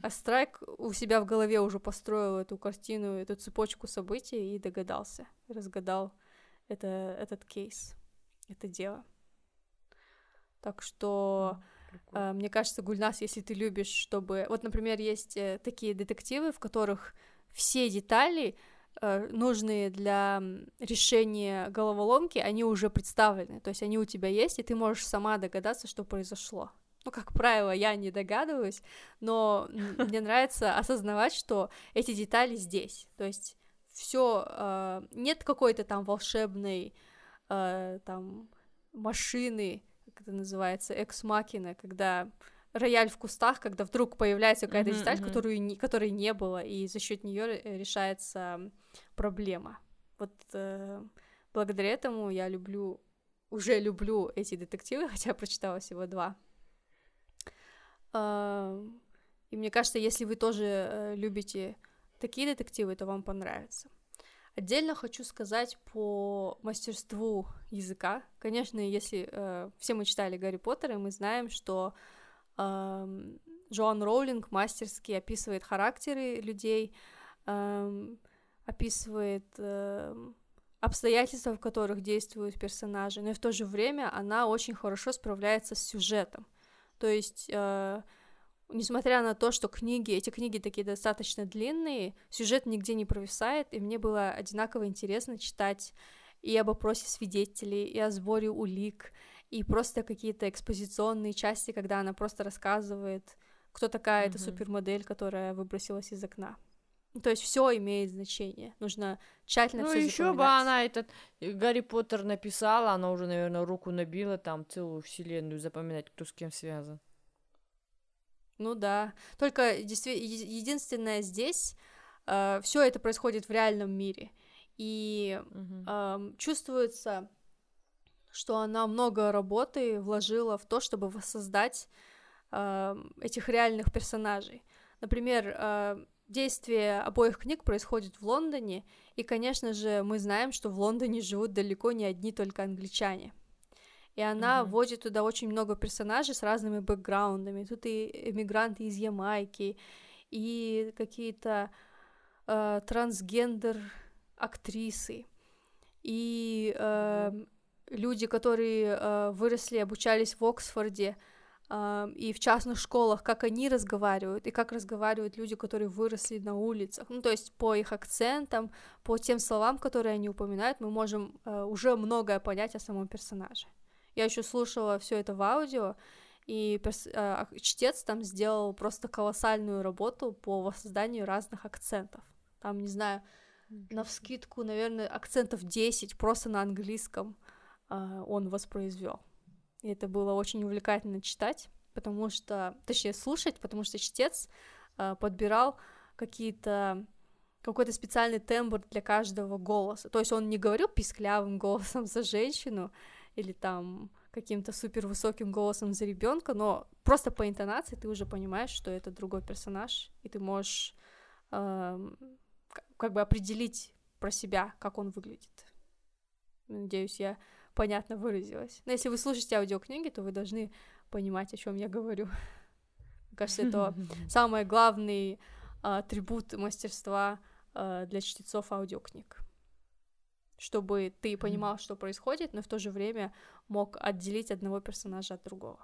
А Страйк у себя в голове уже построил эту картину, эту цепочку событий и догадался, разгадал это, этот кейс, это дело. Так что Прикольно. Мне кажется, Гульнас, если ты любишь, чтобы... Вот, например, есть э, такие детективы, в которых все детали э, нужные для решения головоломки, они уже представлены, то есть они у тебя есть, и ты можешь сама догадаться, что произошло. Ну, как правило, я не догадываюсь, но мне нравится осознавать, что эти детали здесь. То есть все э, нет какой-то там волшебной э, там машины, как это называется, экс-макина, когда рояль в кустах, когда вдруг появляется какая-то mm-hmm, деталь, mm-hmm. которую не, которой не было, и за счет нее решается проблема. Вот э, благодаря этому я люблю, уже люблю эти детективы, хотя прочитала всего два. Э, и мне кажется, если вы тоже э, любите такие детективы, то вам понравится. Отдельно хочу сказать по мастерству языка. Конечно, если э, все мы читали Гарри Поттера, мы знаем, что э, Джоан Роулинг мастерски описывает характеры людей, э, описывает э, обстоятельства, в которых действуют персонажи, но и в то же время она очень хорошо справляется с сюжетом. То есть э, несмотря на то, что книги, эти книги такие достаточно длинные, сюжет нигде не провисает, и мне было одинаково интересно читать и об опросе свидетелей, и о сборе улик, и просто какие-то экспозиционные части, когда она просто рассказывает, кто такая mm-hmm. эта супермодель, которая выбросилась из окна. То есть все имеет значение. Нужно тщательно ну, все еще бы она этот э, Гарри Поттер написала, она уже, наверное, руку набила там целую вселенную запоминать, кто с кем связан. Ну да. Только единственное здесь э, все это происходит в реальном мире. И угу. э, чувствуется, что она много работы вложила в то, чтобы воссоздать э, этих реальных персонажей. Например, э, действие обоих книг происходит в Лондоне, и, конечно же, мы знаем, что в Лондоне живут далеко не одни только англичане и она mm-hmm. вводит туда очень много персонажей с разными бэкграундами. Тут и эмигранты из Ямайки, и какие-то э, трансгендер актрисы, и э, люди, которые э, выросли, обучались в Оксфорде, и в частных школах, как они разговаривают, и как разговаривают люди, которые выросли на улицах. Ну, то есть по их акцентам, по тем словам, которые они упоминают, мы можем uh, уже многое понять о самом персонаже. Я еще слушала все это в аудио, и перс- э, чтец там сделал просто колоссальную работу по воссозданию разных акцентов. Там, не знаю, на вскидку, наверное, акцентов 10 просто на английском э, он воспроизвел. И это было очень увлекательно читать, потому что, точнее, слушать, потому что чтец э, подбирал какие-то какой-то специальный тембр для каждого голоса. То есть он не говорил писклявым голосом за женщину, или там каким-то супер высоким голосом за ребенка, но просто по интонации ты уже понимаешь, что это другой персонаж, и ты можешь э, как бы определить про себя, как он выглядит. Надеюсь, я понятно выразилась. Но если вы слушаете аудиокниги, то вы должны понимать, о чем я говорю. Мне кажется, это самый главный атрибут мастерства э, для чтецов аудиокниг чтобы ты понимал, что происходит, но в то же время мог отделить одного персонажа от другого.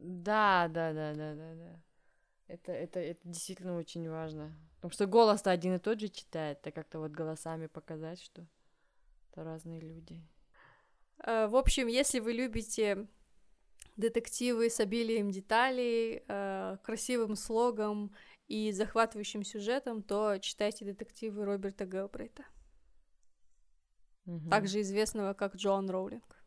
Да, да, да, да, да, да. Это, это, это действительно очень важно. Потому что голос-то один и тот же читает, так как-то вот голосами показать, что это разные люди. Э, в общем, если вы любите детективы с обилием деталей, э, красивым слогом и захватывающим сюжетом, то читайте детективы Роберта Гелбрейта угу. также известного как Джон Роулинг.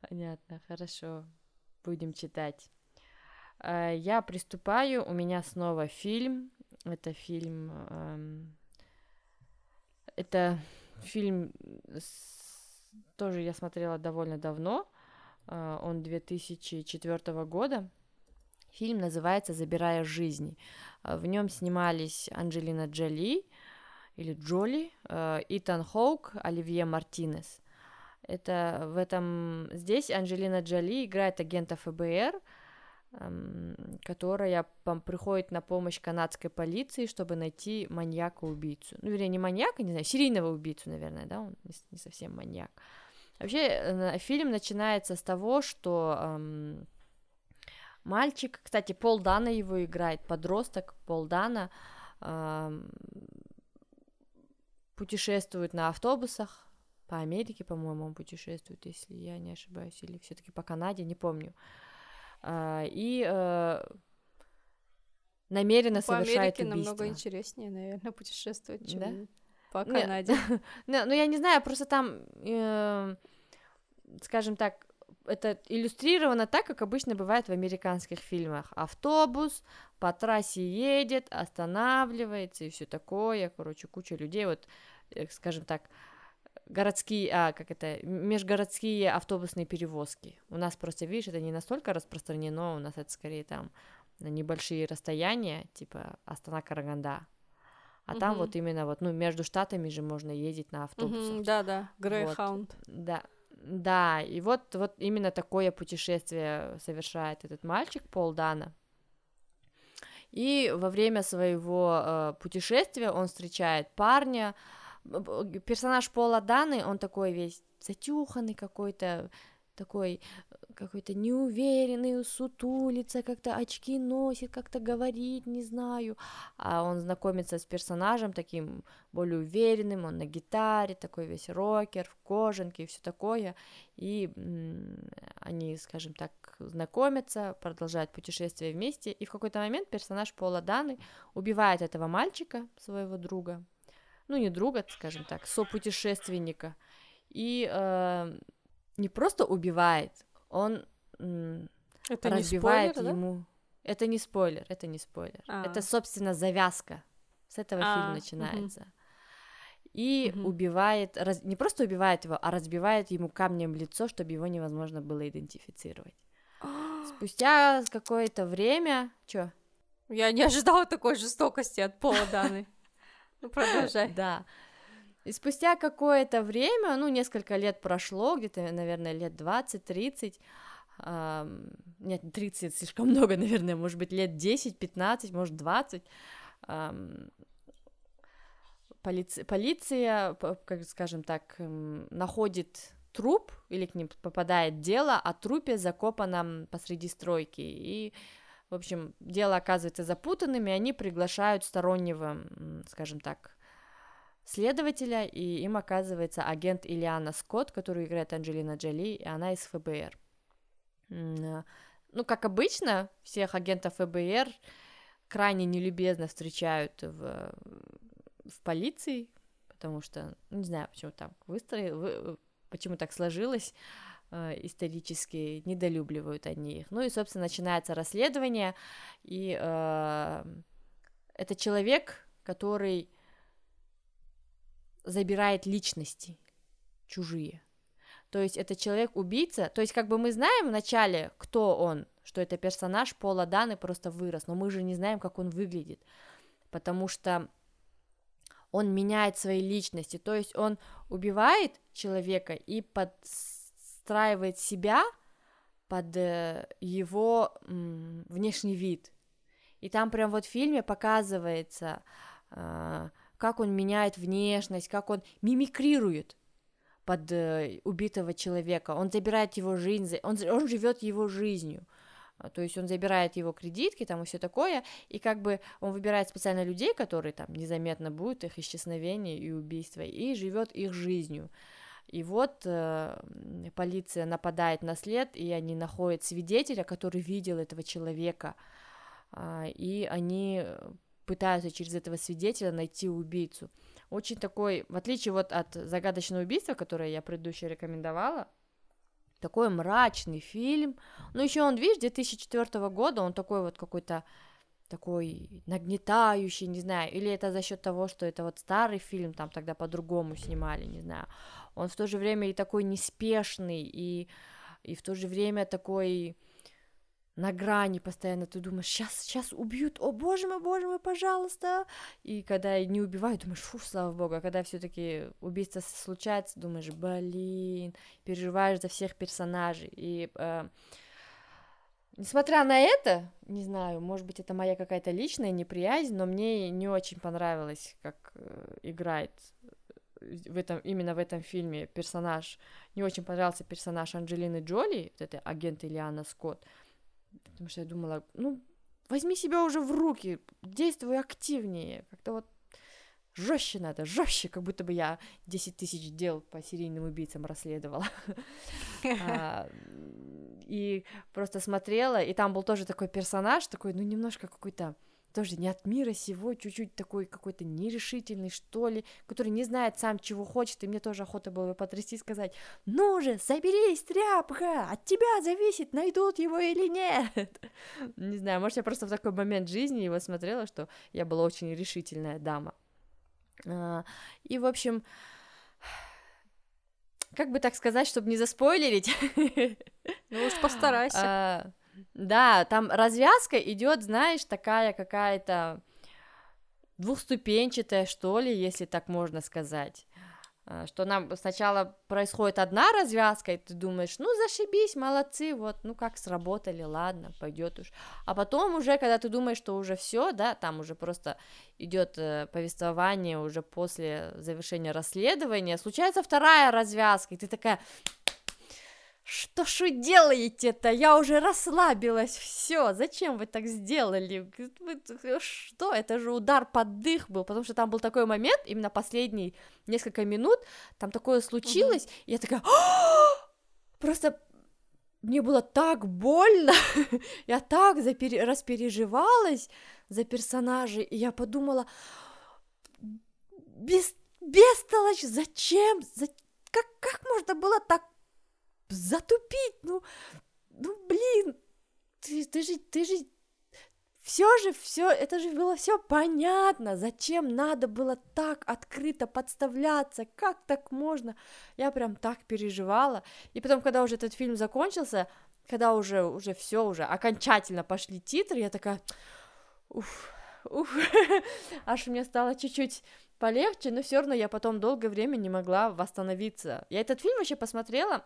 Понятно, хорошо. Будем читать. Э, я приступаю. У меня снова фильм. Это фильм... Эм... Это фильм тоже я смотрела довольно давно. Э, он 2004 года. Фильм называется «Забирая жизни». Э, в нем снимались Анджелина Джоли, или Джоли, э, Итан Хоук, Оливье Мартинес. Это в этом... Здесь Анджелина Джоли играет агента ФБР, которая приходит на помощь канадской полиции, чтобы найти маньяка-убийцу. Ну, вернее, не маньяка, не знаю, серийного убийцу, наверное, да, он не, совсем маньяк. Вообще, э, фильм начинается с того, что эм, мальчик, кстати, Пол Дана его играет, подросток Пол Дана, эм, путешествует на автобусах по Америке, по-моему, он путешествует, если я не ошибаюсь, или все-таки по Канаде, не помню. И э, намеренно по совершает Америке убийство. намного интереснее, наверное, путешествовать, чем да? по Канаде. Ну, я не знаю, просто там, э, скажем так, это иллюстрировано так, как обычно бывает в американских фильмах. Автобус по трассе едет, останавливается и все такое, короче, куча людей, вот, э, скажем так, городские, а, как это, межгородские автобусные перевозки. У нас просто, видишь, это не настолько распространено, у нас это скорее там на небольшие расстояния, типа Астана-Караганда. А угу. там вот именно вот, ну, между штатами же можно ездить на автобусах. Угу, да, да, Greyhound. Вот, да, да, и вот, вот именно такое путешествие совершает этот мальчик Пол Дана. И во время своего э, путешествия он встречает парня. Персонаж Пола Даны, он такой весь затюханный какой-то, такой какой-то неуверенный, сутулится, как-то очки носит, как-то говорит, не знаю. А он знакомится с персонажем таким более уверенным, он на гитаре, такой весь рокер, в кожанке и все такое. И они, скажем так, знакомятся, продолжают путешествие вместе. И в какой-то момент персонаж Пола Даны убивает этого мальчика, своего друга. Ну, не друга, скажем так, сопутешественника. И э, не просто убивает, он это разбивает не спойлер, ему. Да? Это не спойлер, это не спойлер. А. Это, собственно, завязка. С этого а, фильм начинается. Угу. И угу. убивает, раз, не просто убивает его, а разбивает ему камнем лицо, чтобы его невозможно было идентифицировать. Спустя какое-то время, чё? Я не ожидала такой жестокости от Пола Даны. Ну, продолжай. Да. И спустя какое-то время, ну, несколько лет прошло, где-то, наверное, лет 20-30, Uh, нет, 30 слишком много, наверное, может быть, лет 10, 15, может, 20. Uh, полиция, полиция, как скажем так, находит труп, или к ним попадает дело о трупе, закопанном посреди стройки, и, в общем, дело оказывается запутанным, и они приглашают стороннего, скажем так, следователя, и им оказывается агент Ильяна Скотт, которую играет Анджелина Джоли, и она из ФБР. А, ну, как обычно, всех агентов ФБР крайне нелюбезно встречают в, в полиции, потому что, ну, не знаю, почему так выстроил, почему так сложилось, э, исторически недолюбливают они их. Ну и, собственно, начинается расследование, и э, это человек, который забирает личности чужие. То есть это человек-убийца, то есть как бы мы знаем вначале, кто он, что это персонаж Пола Даны просто вырос, но мы же не знаем, как он выглядит, потому что он меняет свои личности, то есть он убивает человека и подстраивает себя под э, его внешний вид. И там прям вот в фильме показывается, а, как он меняет внешность, как он мимикрирует под э, убитого человека, он забирает его жизнь, он, он живет его жизнью, а, то есть он забирает его кредитки там и все такое, и как бы он выбирает специально людей, которые там незаметно будут их исчезновения и убийства, и живет их жизнью. И вот э, полиция нападает на след, и они находят свидетеля, который видел этого человека, э, и они пытаются через этого свидетеля найти убийцу. Очень такой, в отличие вот от загадочного убийства, которое я предыдущее рекомендовала, такой мрачный фильм. Ну, еще он, видишь, 2004 года, он такой вот какой-то такой нагнетающий, не знаю, или это за счет того, что это вот старый фильм, там тогда по-другому снимали, не знаю. Он в то же время и такой неспешный, и, и в то же время такой на грани постоянно, ты думаешь, сейчас, сейчас убьют, о боже мой, боже мой, пожалуйста, и когда не убивают, думаешь, фу, слава богу, а когда все таки убийство случается, думаешь, блин, переживаешь за всех персонажей, и э, несмотря на это, не знаю, может быть, это моя какая-то личная неприязнь, но мне не очень понравилось, как э, играет в этом, именно в этом фильме персонаж, не очень понравился персонаж Анджелины Джоли, вот это агент Ильяна Скотт, потому что я думала, ну, возьми себя уже в руки, действуй активнее, как-то вот жестче надо, жестче, как будто бы я 10 тысяч дел по серийным убийцам расследовала. А, и просто смотрела, и там был тоже такой персонаж, такой, ну, немножко какой-то тоже не от мира сего, чуть-чуть такой какой-то нерешительный, что ли, который не знает сам, чего хочет, и мне тоже охота было бы потрясти и сказать, ну же, соберись, тряпка, от тебя зависит, найдут его или нет. Не знаю, может, я просто в такой момент жизни его смотрела, что я была очень решительная дама. А, и, в общем, как бы так сказать, чтобы не заспойлерить. Ну уж постарайся. Да, там развязка идет, знаешь, такая какая-то двухступенчатая, что ли, если так можно сказать. А, что нам сначала происходит одна развязка, и ты думаешь, ну зашибись, молодцы, вот, ну как сработали, ладно, пойдет уж. А потом уже, когда ты думаешь, что уже все, да, там уже просто идет э, повествование уже после завершения расследования, случается вторая развязка, и ты такая, что ж вы делаете-то? Я уже расслабилась, все, зачем вы так сделали? Что? Это же удар под дых был, потому что там был такой момент, именно последние несколько минут, там такое случилось, угу. и я такая, просто мне было так больно, я так запер... распереживалась за персонажей, и я подумала, без... бестолочь, зачем? За... Как, как можно было так затупить, ну, ну, блин, ты, ты же, ты же, все же, все, это же было все понятно, зачем надо было так открыто подставляться, как так можно, я прям так переживала, и потом, когда уже этот фильм закончился, когда уже, уже все, уже окончательно пошли титры, я такая, уф, уф, аж мне стало чуть-чуть полегче, но все равно я потом долгое время не могла восстановиться. Я этот фильм вообще посмотрела,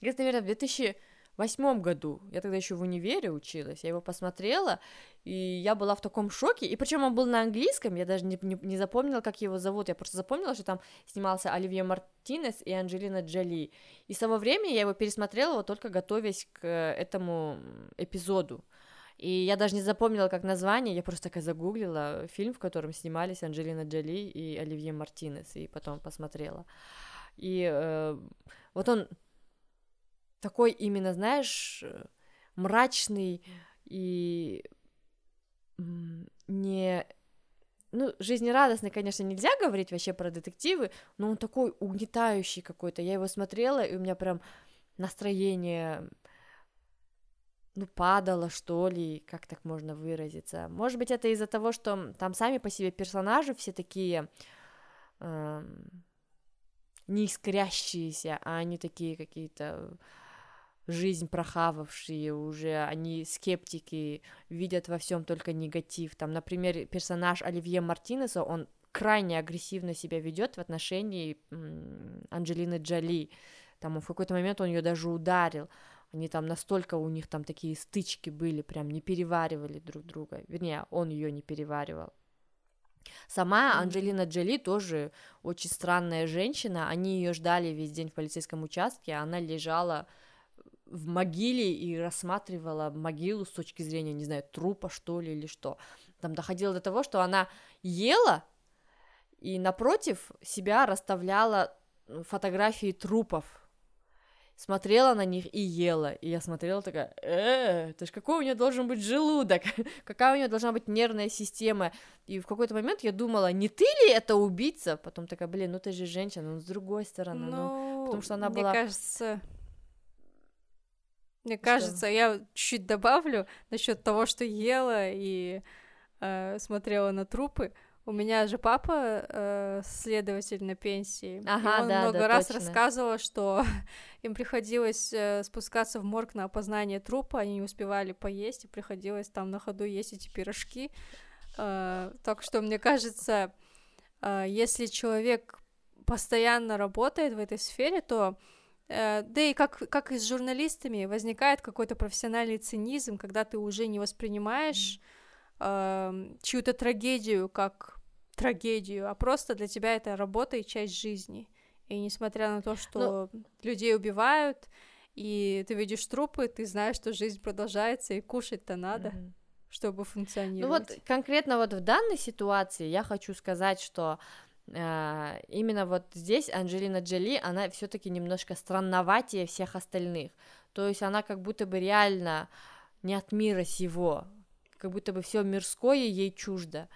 где-то, наверное, в 2008 году, я тогда еще в универе училась, я его посмотрела, и я была в таком шоке, и причем он был на английском, я даже не, не, не запомнила, как его зовут, я просто запомнила, что там снимался Оливье Мартинес и Анджелина Джоли, и с того времени я его пересмотрела вот только готовясь к этому эпизоду, и я даже не запомнила, как название, я просто такая загуглила фильм, в котором снимались Анджелина Джоли и Оливье Мартинес, и потом посмотрела. И э, вот он такой именно, знаешь, мрачный и не... Ну, жизнерадостный, конечно, нельзя говорить вообще про детективы, но он такой угнетающий какой-то. Я его смотрела, и у меня прям настроение ну, падало, что ли, как так можно выразиться. Может быть, это из-за того, что там сами по себе персонажи все такие э, не искрящиеся, а они такие какие-то жизнь прохававшие уже, они скептики, видят во всем только негатив. Там, например, персонаж Оливье Мартинеса, он крайне агрессивно себя ведет в отношении Анджелины Джоли. Там в какой-то момент он ее даже ударил. Они там настолько у них там такие стычки были, прям не переваривали друг друга. Вернее, он ее не переваривал. Сама Анджелина Джоли тоже очень странная женщина. Они ее ждали весь день в полицейском участке, она лежала в могиле и рассматривала могилу с точки зрения, не знаю, трупа, что ли, или что. Там доходило до того, что она ела и напротив себя расставляла фотографии трупов, смотрела на них и ела. И я смотрела такая, э, это ж какой у нее должен быть желудок, какая у нее должна быть нервная система. И в какой-то момент я думала, не ты ли это убийца? Потом такая, блин, ну ты же женщина, ну с другой стороны, ну, ну потому что она мне была... кажется, мне кажется, что? я чуть добавлю насчет того, что ела и э, смотрела на трупы. У меня же папа э, следователь на пенсии. Ага, и он да, много да, раз точно. рассказывал, что им приходилось э, спускаться в морг на опознание трупа, они не успевали поесть, и приходилось там на ходу есть эти пирожки. Э, так что, мне кажется, э, если человек постоянно работает в этой сфере, то да и как, как и с журналистами, возникает какой-то профессиональный цинизм, когда ты уже не воспринимаешь э, чью-то трагедию как трагедию, а просто для тебя это работа и часть жизни. И несмотря на то, что ну... людей убивают, и ты видишь трупы, ты знаешь, что жизнь продолжается, и кушать-то надо. Mm-hmm чтобы функционировать. Ну вот конкретно вот в данной ситуации я хочу сказать, что э, именно вот здесь Анджелина Джоли, она все-таки немножко странноватее всех остальных. То есть она как будто бы реально не от мира сего, как будто бы все мирское ей чуждо.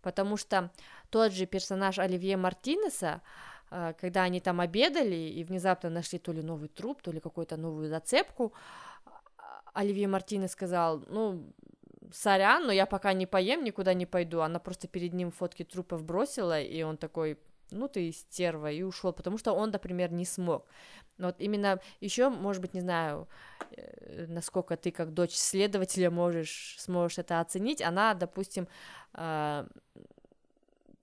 Потому что тот же персонаж Оливье Мартинеса, э, когда они там обедали и внезапно нашли то ли новый труп, то ли какую-то новую зацепку, Оливье Мартинес сказал, ну, сорян, но я пока не поем, никуда не пойду. Она просто перед ним фотки трупов бросила, и он такой, ну ты стерва, и ушел, потому что он, например, не смог. Вот именно еще, может быть, не знаю, э, насколько ты как дочь следователя можешь, сможешь это оценить, она, допустим, э,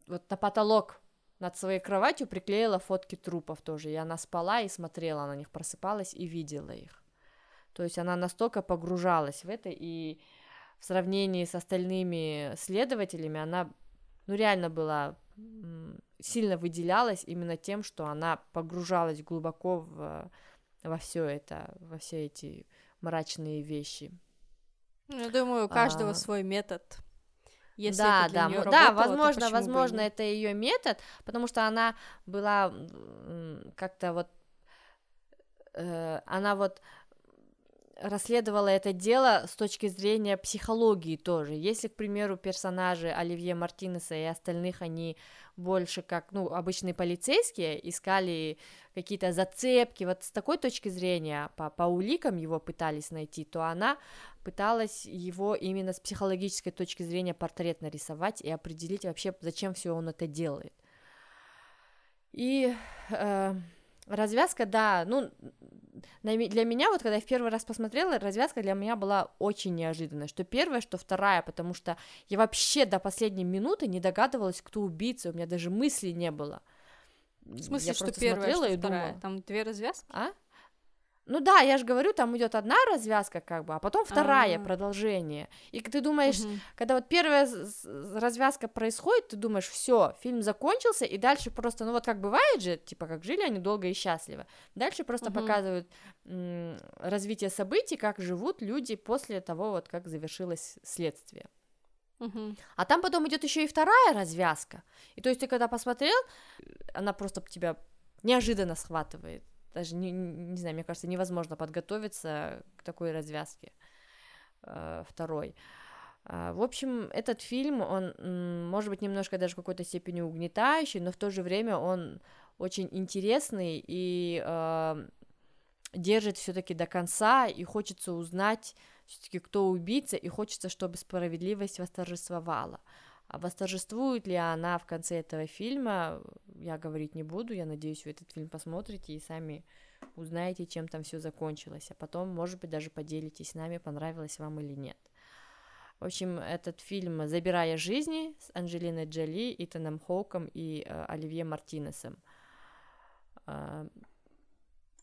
вот на потолок над своей кроватью приклеила фотки трупов тоже, и она спала и смотрела на них, просыпалась и видела их. То есть она настолько погружалась в это, и в сравнении с остальными следователями она, ну, реально была сильно выделялась именно тем, что она погружалась глубоко в, во все это, во все эти мрачные вещи. Ну, я думаю, у каждого а... свой метод. Если да, да, работало, да, возможно, возможно, это ее метод, потому что она была как-то вот, э, она вот расследовала это дело с точки зрения психологии тоже. Если, к примеру, персонажи Оливье Мартинеса и остальных, они больше как, ну, обычные полицейские, искали какие-то зацепки, вот с такой точки зрения, по, по уликам его пытались найти, то она пыталась его именно с психологической точки зрения портрет нарисовать и определить вообще, зачем все он это делает. И э, развязка, да, ну, для меня, вот когда я в первый раз посмотрела, развязка для меня была очень неожиданная, что первая, что вторая, потому что я вообще до последней минуты не догадывалась, кто убийца, у меня даже мысли не было. В смысле, я что первая, что вторая? Думала, Там две развязки? А? Ну да, я же говорю, там идет одна развязка, как бы, а потом вторая, А-а-а. продолжение. И ты думаешь, угу. когда вот первая развязка происходит, ты думаешь, все, фильм закончился, и дальше просто, ну вот как бывает же, типа, как жили они долго и счастливо. Дальше просто угу. показывают м- развитие событий, как живут люди после того, вот как завершилось следствие. Угу. А там потом идет еще и вторая развязка. И то есть ты когда посмотрел, она просто тебя неожиданно схватывает даже не, не знаю, мне кажется, невозможно подготовиться к такой развязке э, второй. Э, в общем, этот фильм, он, может быть, немножко даже в какой-то степени угнетающий, но в то же время он очень интересный и э, держит все-таки до конца, и хочется узнать все-таки, кто убийца, и хочется, чтобы справедливость восторжествовала. А восторжествует ли она в конце этого фильма, я говорить не буду, я надеюсь, вы этот фильм посмотрите и сами узнаете, чем там все закончилось, а потом, может быть, даже поделитесь с нами, понравилось вам или нет. В общем, этот фильм «Забирая жизни» с Анджелиной Джоли, Итаном Хоуком и э, Оливье Мартинесом. Э,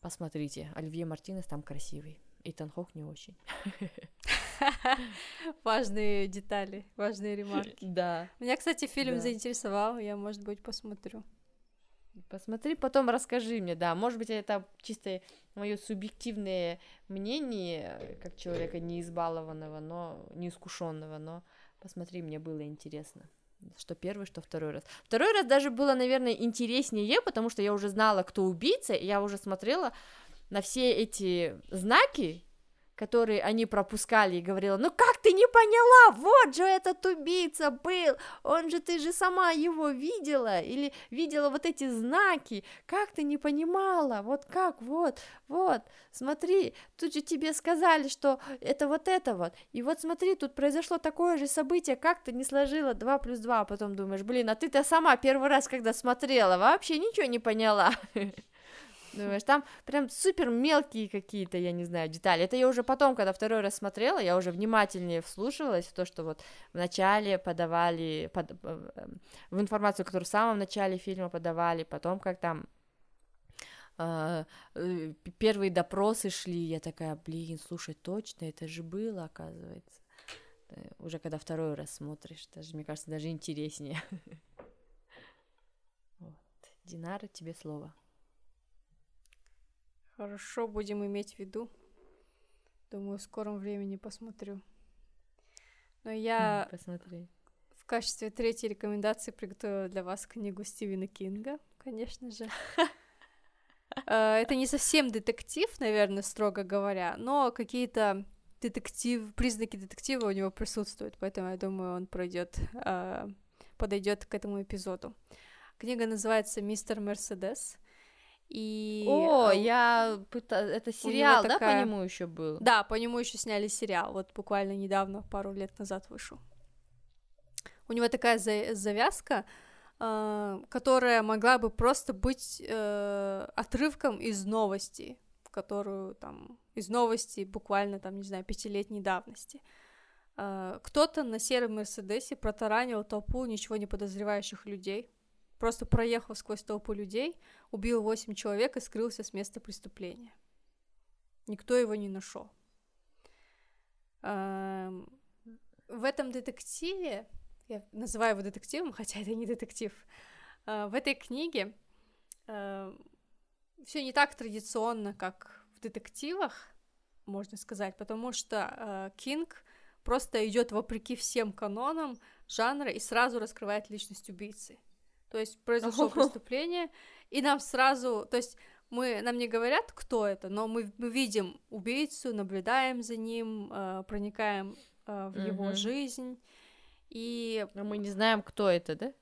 посмотрите, Оливье Мартинес там красивый, Итан Хоук не очень. Важные детали, важные ремарки. Да. Меня, кстати, фильм да. заинтересовал, я, может быть, посмотрю. Посмотри, потом расскажи мне, да, может быть, это чисто мое субъективное мнение, как человека неизбалованного, но неискушенного, но посмотри, мне было интересно что первый, что второй раз. Второй раз даже было, наверное, интереснее, потому что я уже знала, кто убийца, и я уже смотрела на все эти знаки, которые они пропускали, и говорила, ну как ты не поняла, вот же этот убийца был, он же, ты же сама его видела, или видела вот эти знаки, как ты не понимала, вот как, вот, вот, смотри, тут же тебе сказали, что это вот это вот, и вот смотри, тут произошло такое же событие, как ты не сложила 2 плюс 2, а потом думаешь, блин, а ты-то сама первый раз, когда смотрела, вообще ничего не поняла. Думаешь, там прям супер мелкие какие-то, я не знаю, детали. Это я уже потом, когда второй раз смотрела, я уже внимательнее вслушивалась в то, что вот в начале подавали, под, э, в информацию, которую в самом начале фильма подавали, потом как там Uh, первые допросы шли, я такая, блин, слушай, точно, это же было, оказывается. Уже когда второй раз смотришь, даже, мне кажется, даже интереснее. Динара, тебе слово. Хорошо, будем иметь в виду. Думаю, в скором времени посмотрю. Но я Посмотри. в качестве третьей рекомендации приготовила для вас книгу Стивена Кинга, конечно же. Э, Это не совсем детектив, наверное, строго говоря, но какие-то детектив, признаки детектива у него присутствуют, поэтому я думаю, он пройдет, э, подойдет к этому эпизоду. Книга называется «Мистер Мерседес». И О, э, я пыта... это сериал, да, такая- по нему еще был? Да, по нему еще сняли сериал, вот буквально недавно, пару лет назад вышел. У него такая за- завязка, э, которая могла бы просто быть э, отрывком из новости, которую там из новости буквально там не знаю пятилетней давности. Э, кто-то на сером Мерседесе протаранил толпу ничего не подозревающих людей, просто проехал сквозь толпу людей, убил восемь человек и скрылся с места преступления. Никто его не нашел. Эм, В этом детективе, я называю его детективом, хотя это не детектив, э, в этой книге все не так традиционно, как в детективах, можно сказать, потому что э, Кинг просто идет вопреки всем канонам жанра и сразу раскрывает личность убийцы. То есть произошло преступление, и нам сразу, то есть мы, нам не говорят, кто это, но мы, мы видим убийцу, наблюдаем за ним, э, проникаем э, в его Мгм. жизнь, и, Но мы не знаем, кто это, да?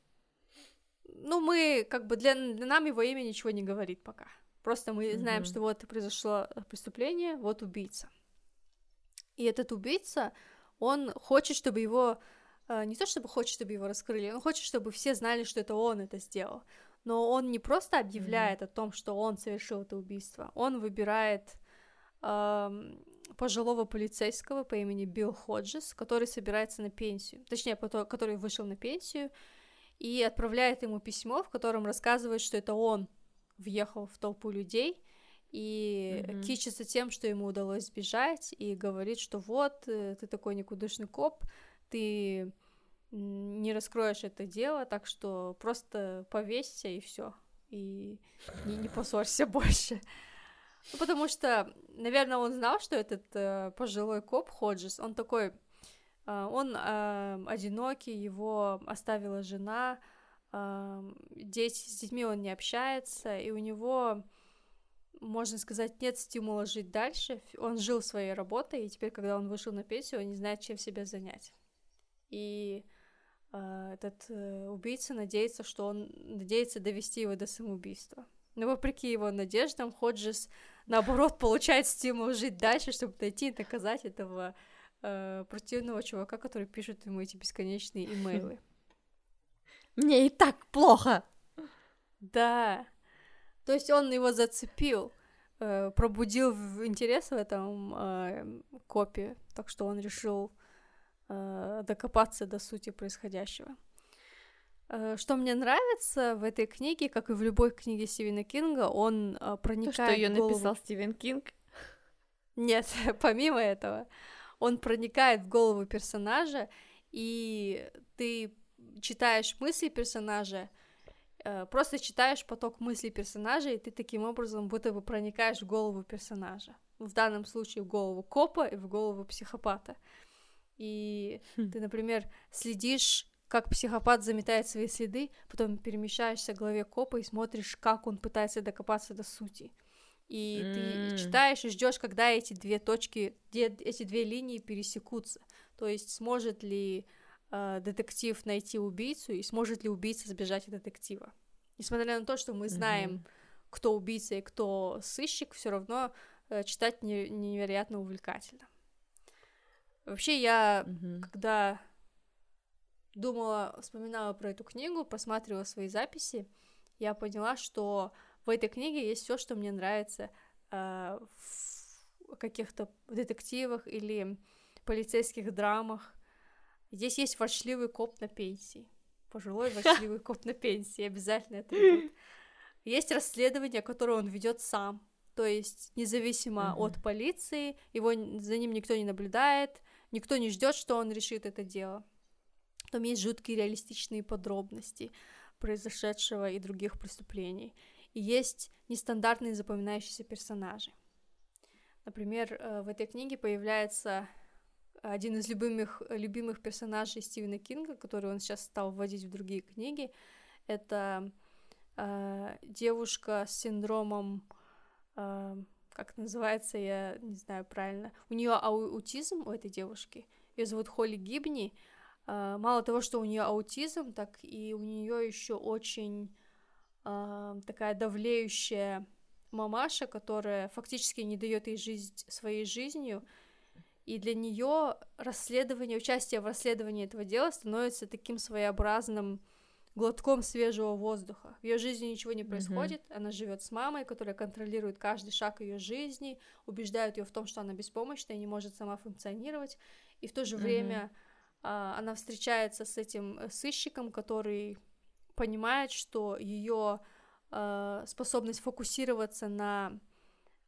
ну, мы, как бы, для, для нам его имя ничего не говорит пока. Просто мы знаем, Мгм. что вот произошло преступление, вот убийца. И этот убийца, он хочет, чтобы его, не то чтобы хочет, чтобы его раскрыли, он хочет, чтобы все знали, что это он это сделал. Но он не просто объявляет о том, что он совершил это убийство, он выбирает эм, пожилого полицейского по имени Билл Ходжес, который собирается на пенсию, точнее, который вышел на пенсию, и отправляет ему письмо, в котором рассказывает, что это он въехал в толпу людей и Мгм. кичится тем, что ему удалось сбежать, и говорит, что вот, э, ты такой никудышный коп, ты не раскроешь это дело, так что просто повесься и все, и не, не поссорься больше. Ну, потому что, наверное, он знал, что этот э, пожилой коп Ходжес, он такой, э, он э, одинокий, его оставила жена, э, дети, с детьми он не общается, и у него, можно сказать, нет стимула жить дальше. Он жил своей работой, и теперь, когда он вышел на пенсию, он не знает, чем себя занять. И э, этот э, убийца надеется, что он надеется довести его до самоубийства. Но вопреки его надеждам, Ходжес, наоборот, получает стимул жить дальше, чтобы найти и наказать этого э, противного чувака, который пишет ему эти бесконечные имейлы. Мне и так плохо. Да. То есть он его зацепил, э, пробудил интерес в этом э, копе, так что он решил э, докопаться до сути происходящего. Э, Что мне нравится в этой книге, как и в любой книге Стивена Кинга, он э, То, проникает что ее голову... написал Стивен Кинг. Нет, помимо этого, он проникает в голову персонажа, и ты читаешь мысли персонажа, просто читаешь поток мыслей персонажа, и ты таким образом будто бы проникаешь в голову персонажа. В данном случае в голову копа и в голову психопата. И Хм. ты, например, следишь, как психопат заметает свои следы, потом перемещаешься к голове копа и смотришь, как он пытается докопаться до сути. И М. ты читаешь и ждешь, когда эти две точки, где эти две линии пересекутся. То есть сможет ли э, детектив найти убийцу и сможет ли убийца сбежать от детектива. Несмотря на то, что мы знаем, Мгм. кто убийца и кто сыщик, все равно э, читать не- невероятно увлекательно. Вообще я Мгм. когда думала, вспоминала про эту книгу, просматривала свои записи, я поняла, что в этой книге есть все, что мне нравится э, в каких-то детективах или полицейских драмах. Здесь есть ворчливый коп на пенсии. Пожилой ворчливый коп на пенсии, обязательно это будет. Есть расследование, которое он ведет сам. То есть независимо Мгм. от полиции, его за ним никто не наблюдает, никто не ждет, что он решит это дело. Там есть жуткие реалистичные подробности. произошедшего и других преступлений. И есть нестандартные запоминающиеся персонажи. Например, э, в этой книге появляется один из любимых, любимых персонажей Стивена Кинга, который он сейчас стал вводить в другие книги. Это э, девушка с синдромом, э, как называется, я не знаю правильно. У нее аутизм у этой девушки. Ее зовут Холли Гибни. Э, мало того, что у нее аутизм, так и у нее еще очень э, такая давлеющая мамаша, которая фактически не дает ей жить своей жизнью, и для нее расследование, участие в расследовании этого дела становится таким своеобразным глотком свежего воздуха. В ее жизни ничего не происходит, mm-hmm. она живет с мамой, которая контролирует каждый шаг ее жизни, убеждает ее в том, что она беспомощна и не может сама функционировать, и в то же mm-hmm. время а, она встречается с этим э, сыщиком, который понимает, что ее а, способность фокусироваться на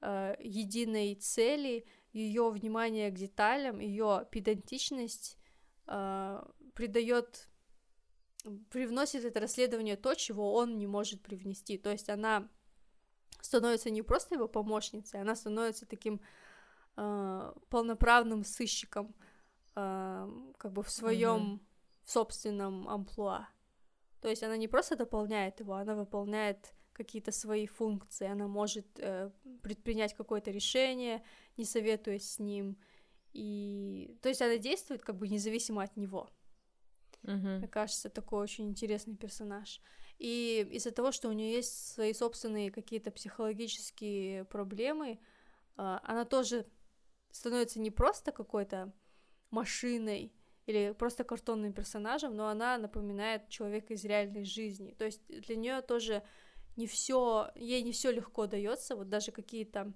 а, единой цели ее внимание к деталям, ее педантичность э, придает, привносит это расследование то, чего он не может привнести. То есть она становится не просто его помощницей, она становится таким э, полноправным сыщиком, э, как бы в своем mm-hmm. собственном амплуа. То есть она не просто дополняет его, она выполняет какие-то свои функции, она может э, предпринять какое-то решение, не советуясь с ним, и то есть она действует как бы независимо от него. Uh-huh. Мне кажется, такой очень интересный персонаж. И из-за того, что у нее есть свои собственные какие-то психологические проблемы, э, она тоже становится не просто какой-то машиной или просто картонным персонажем, но она напоминает человека из реальной жизни. То есть для нее тоже не все, ей не все легко дается, вот даже какие-то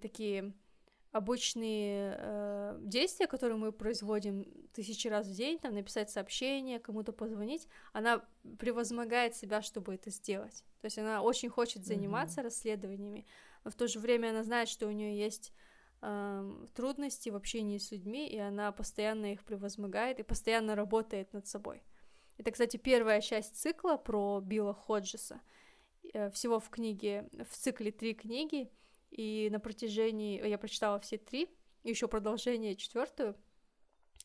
такие обычные э, действия, которые мы производим тысячи раз в день, там написать сообщение, кому-то позвонить, она превозмогает себя, чтобы это сделать. То есть она очень хочет заниматься mm-hmm. расследованиями, но в то же время она знает, что у нее есть э, трудности в общении с людьми, и она постоянно их превозмогает и постоянно работает над собой. Это, кстати, первая часть цикла про Билла Ходжеса. Э, всего в книге, в цикле три книги, и на протяжении... Я прочитала все три, еще продолжение четвертую,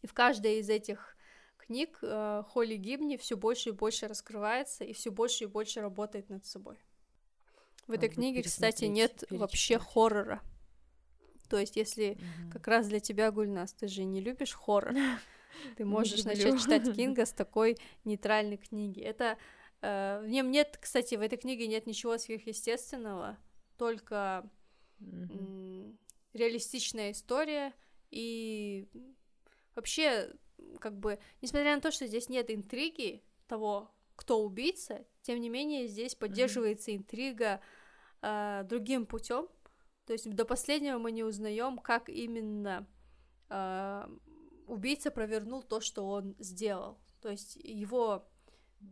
и в каждой из этих книг э, Холли Гибни все больше и больше раскрывается и все больше и больше работает над собой. В этой книге, кстати, нет вообще хоррора. То есть, если угу. как раз для тебя, Гульнас, ты же не любишь хоррор, Ты можешь начать читать Кинга с такой нейтральной книги. Это э, в нем нет, кстати, в этой книге нет ничего сверхъестественного, только mm-hmm. реалистичная история и вообще как бы, несмотря на то, что здесь нет интриги того, кто убийца, тем не менее здесь поддерживается mm-hmm. интрига э, другим путем. То есть до последнего мы не узнаем, как именно э, убийца провернул то, что он сделал. То есть его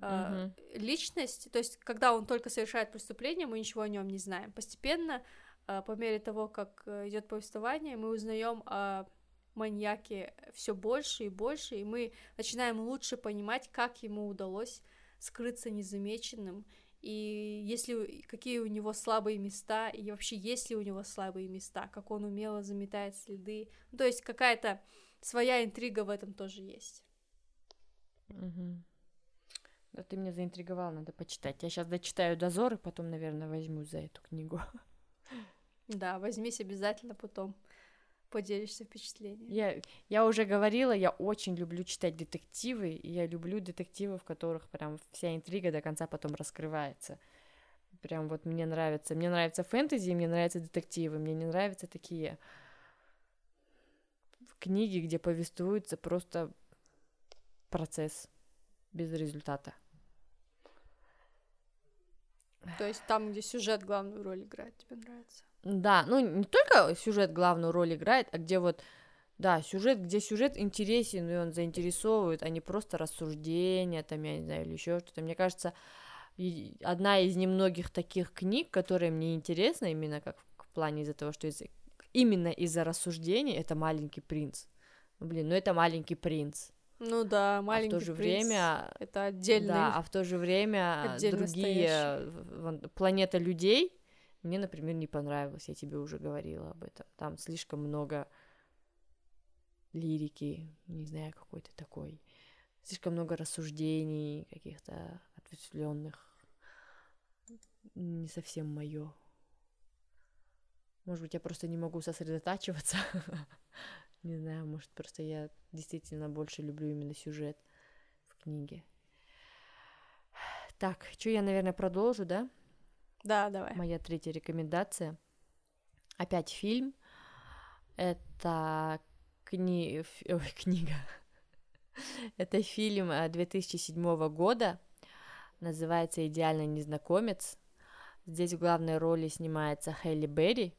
э, uh личность, то есть когда он только совершает преступление, мы ничего о нем не знаем. Постепенно, по мере того, как э, идет повествование, мы узнаем о маньяке все больше и больше, и мы начинаем лучше понимать, как ему удалось скрыться незамеченным, и если какие у него слабые места, и вообще есть ли у него слабые места, как он умело заметает следы. Ну, то есть какая-то своя интрига в этом тоже есть. Да ты меня заинтриговал, надо почитать. Я сейчас дочитаю «Дозор» и потом, наверное, возьму за эту книгу. Да, возьмись обязательно потом. Поделишься впечатлениями. Я, я уже говорила, я очень люблю читать детективы, и я люблю детективы, в которых прям вся интрига до конца потом раскрывается. Прям вот мне нравится. Мне нравится фэнтези, мне нравятся детективы, мне не нравятся такие книги, где повествуется просто процесс без результата. То есть там, где сюжет главную роль играет, тебе нравится? Да, ну не только сюжет главную роль играет, а где вот, да, сюжет, где сюжет интересен, и он заинтересовывает, а не просто рассуждения, там, я не знаю, или еще что-то. Мне кажется, одна из немногих таких книг, которые мне интересны, именно как в плане из-за того, что из именно из-за рассуждений это маленький принц. Ну, блин, ну это маленький принц. Ну да, маленький а в то же принц время это отдельный. Да, а в то же время другие планета людей мне, например, не понравилось, я тебе уже говорила об этом. Там слишком много лирики, не знаю, какой-то такой, слишком много рассуждений каких-то ответвленных, не совсем мое. Может быть, я просто не могу сосредотачиваться. Не знаю, может, просто я действительно больше люблю именно сюжет в книге. Так, что я, наверное, продолжу, да? Да, давай. Моя третья рекомендация. Опять фильм. Это кни... Ой, книга. Это фильм 2007 э, года. Называется «Идеальный незнакомец». Здесь в главной роли снимается Хейли Берри,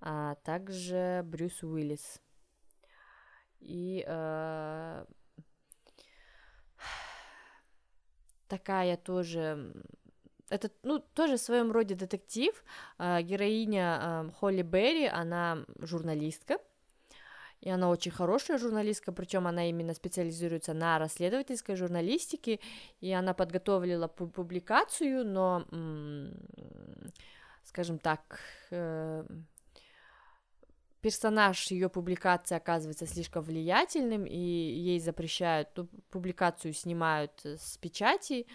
а также Брюс Уиллис. И э, такая тоже это, ну, тоже в своем роде детектив. А, героиня Холли Берри, она журналистка, и она очень хорошая журналистка, причем она именно специализируется на расследовательской журналистике, и она подготовила публикацию, но, скажем так, э, персонаж ее публикации оказывается слишком влиятельным, и ей запрещают, ну, публикацию снимают с печати,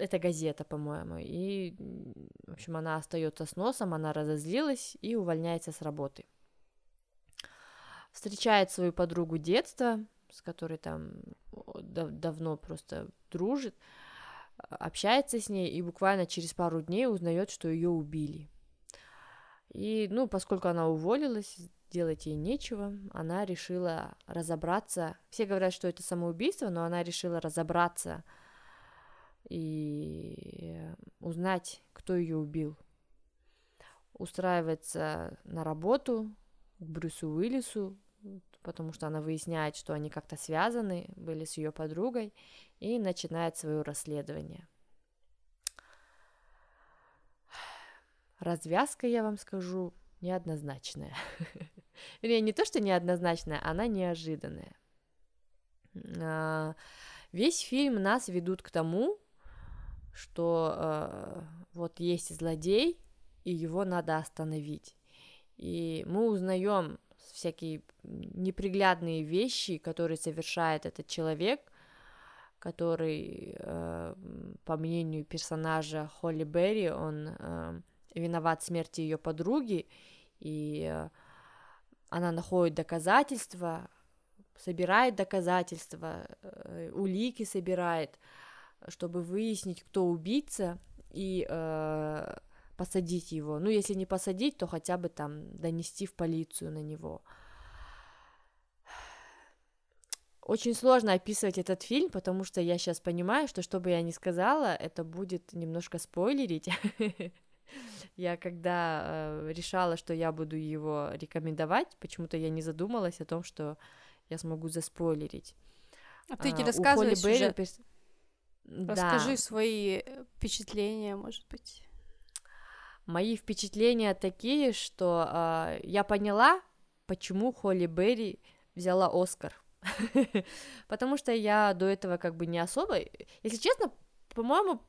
это газета, по-моему, и, в общем, она остается с носом, она разозлилась и увольняется с работы. Встречает свою подругу детства, с которой там дав- давно просто дружит, общается с ней и буквально через пару дней узнает, что ее убили. И, ну, поскольку она уволилась, делать ей нечего, она решила разобраться. Все говорят, что это самоубийство, но она решила разобраться и узнать, кто ее убил. Устраивается на работу к Брюсу Уиллису, потому что она выясняет, что они как-то связаны, были с ее подругой, и начинает свое расследование. Развязка, я вам скажу, неоднозначная. Вернее, не то, что неоднозначная, она неожиданная. А, весь фильм нас ведут к тому, что э, вот есть злодей, и его надо остановить. И мы узнаем всякие неприглядные вещи, которые совершает этот человек, который, э, по мнению персонажа Холли Берри, он э, виноват в смерти ее подруги, и э, она находит доказательства, собирает доказательства, э, улики собирает, чтобы выяснить, кто убийца, и э, посадить его. Ну, если не посадить, то хотя бы там донести в полицию на него. Очень сложно описывать этот фильм, потому что я сейчас понимаю, что что бы я ни сказала, это будет немножко спойлерить. Я когда э, решала, что я буду его рекомендовать, почему-то я не задумалась о том, что я смогу заспойлерить. А ты не рассказываешь уже? Расскажи да. свои э, впечатления, может быть. Мои впечатления такие, что э, я поняла, почему Холли Берри взяла Оскар. Потому что я до этого как бы не особо... Если честно, по-моему,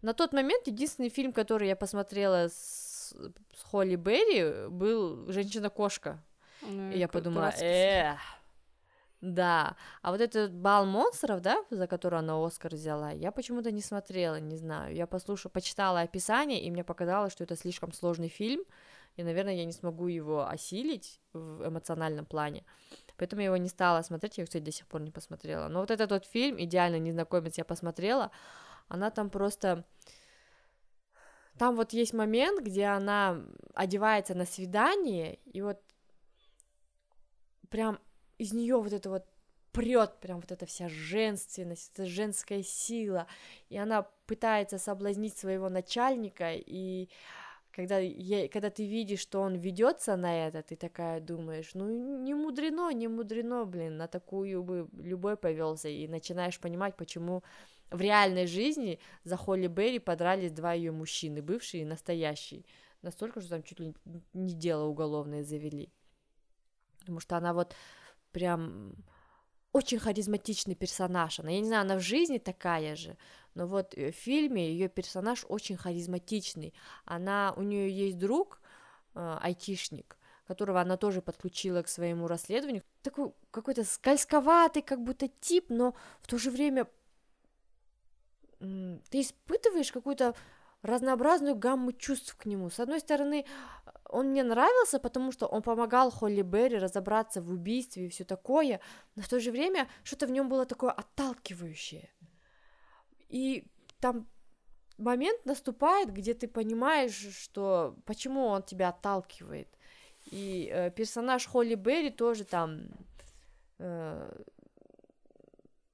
на тот момент единственный фильм, который я посмотрела с, с Холли Берри, был «Женщина-кошка». Ну, и я подумала, эх, да, а вот этот бал монстров, да, за который она Оскар взяла, я почему-то не смотрела, не знаю. Я послушала, почитала описание, и мне показалось, что это слишком сложный фильм, и, наверное, я не смогу его осилить в эмоциональном плане. Поэтому я его не стала смотреть, я, кстати, до сих пор не посмотрела. Но вот этот вот фильм, идеально незнакомец, я посмотрела, она там просто... Там вот есть момент, где она одевается на свидание, и вот прям из нее вот это вот прет прям вот эта вся женственность, эта женская сила, и она пытается соблазнить своего начальника, и когда, я, когда ты видишь, что он ведется на это, ты такая думаешь, ну не мудрено, не мудрено, блин, на такую бы любой повелся, и начинаешь понимать, почему в реальной жизни за Холли Берри подрались два ее мужчины, бывший и настоящий, настолько, что там чуть ли не дело уголовное завели, потому что она вот прям очень харизматичный персонаж. Она, я не знаю, она в жизни такая же, но вот э, в фильме ее персонаж очень харизматичный. Она, у нее есть друг, э, айтишник, которого она тоже подключила к своему расследованию. Такой какой-то скользковатый как будто тип, но в то же время ты испытываешь какую-то разнообразную гамму чувств к нему. С одной стороны, он мне нравился, потому что он помогал Холли Берри разобраться в убийстве и все такое, но в то же время что-то в нем было такое отталкивающее. И там момент наступает, где ты понимаешь, что почему он тебя отталкивает. И э, персонаж Холли Берри тоже там э,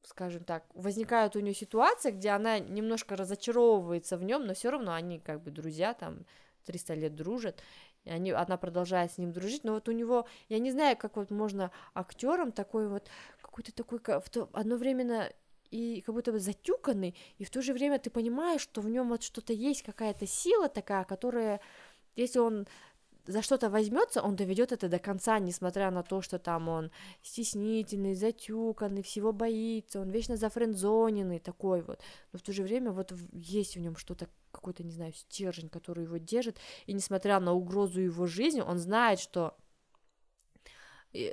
скажем так, возникает у нее ситуация, где она немножко разочаровывается в нем, но все равно они как бы друзья, там 300 лет дружат, и они, она продолжает с ним дружить, но вот у него, я не знаю, как вот можно актером такой вот, какой-то такой, в то, одновременно и как будто бы затюканный, и в то же время ты понимаешь, что в нем вот что-то есть, какая-то сила такая, которая, если он за что-то возьмется, он доведет это до конца, несмотря на то, что там он стеснительный, затюканный, всего боится, он вечно зафрендзоненный такой вот. Но в то же время вот есть в нем что-то, какой-то, не знаю, стержень, который его держит, и несмотря на угрозу его жизни, он знает, что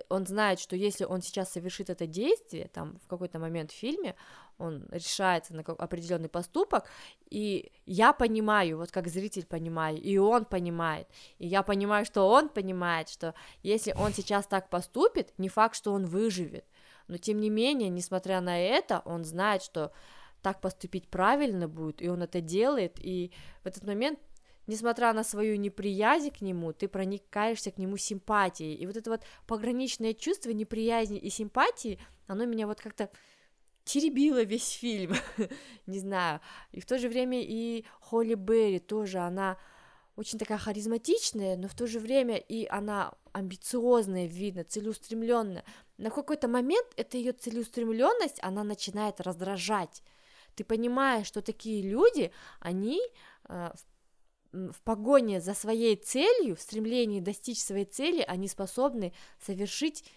он знает, что если он сейчас совершит это действие, там в какой-то момент в фильме, он решается на определенный поступок, и я понимаю, вот как зритель понимаю, и он понимает, и я понимаю, что он понимает, что если он сейчас так поступит, не факт, что он выживет, но тем не менее, несмотря на это, он знает, что так поступить правильно будет, и он это делает, и в этот момент несмотря на свою неприязнь к нему, ты проникаешься к нему симпатией. И вот это вот пограничное чувство неприязни и симпатии, оно меня вот как-то теребила весь фильм, не знаю. И в то же время и Холли Берри тоже, она очень такая харизматичная, но в то же время и она амбициозная, видно, целеустремленная. На какой-то момент эта ее целеустремленность, она начинает раздражать. Ты понимаешь, что такие люди, они э, в, в погоне за своей целью, в стремлении достичь своей цели, они способны совершить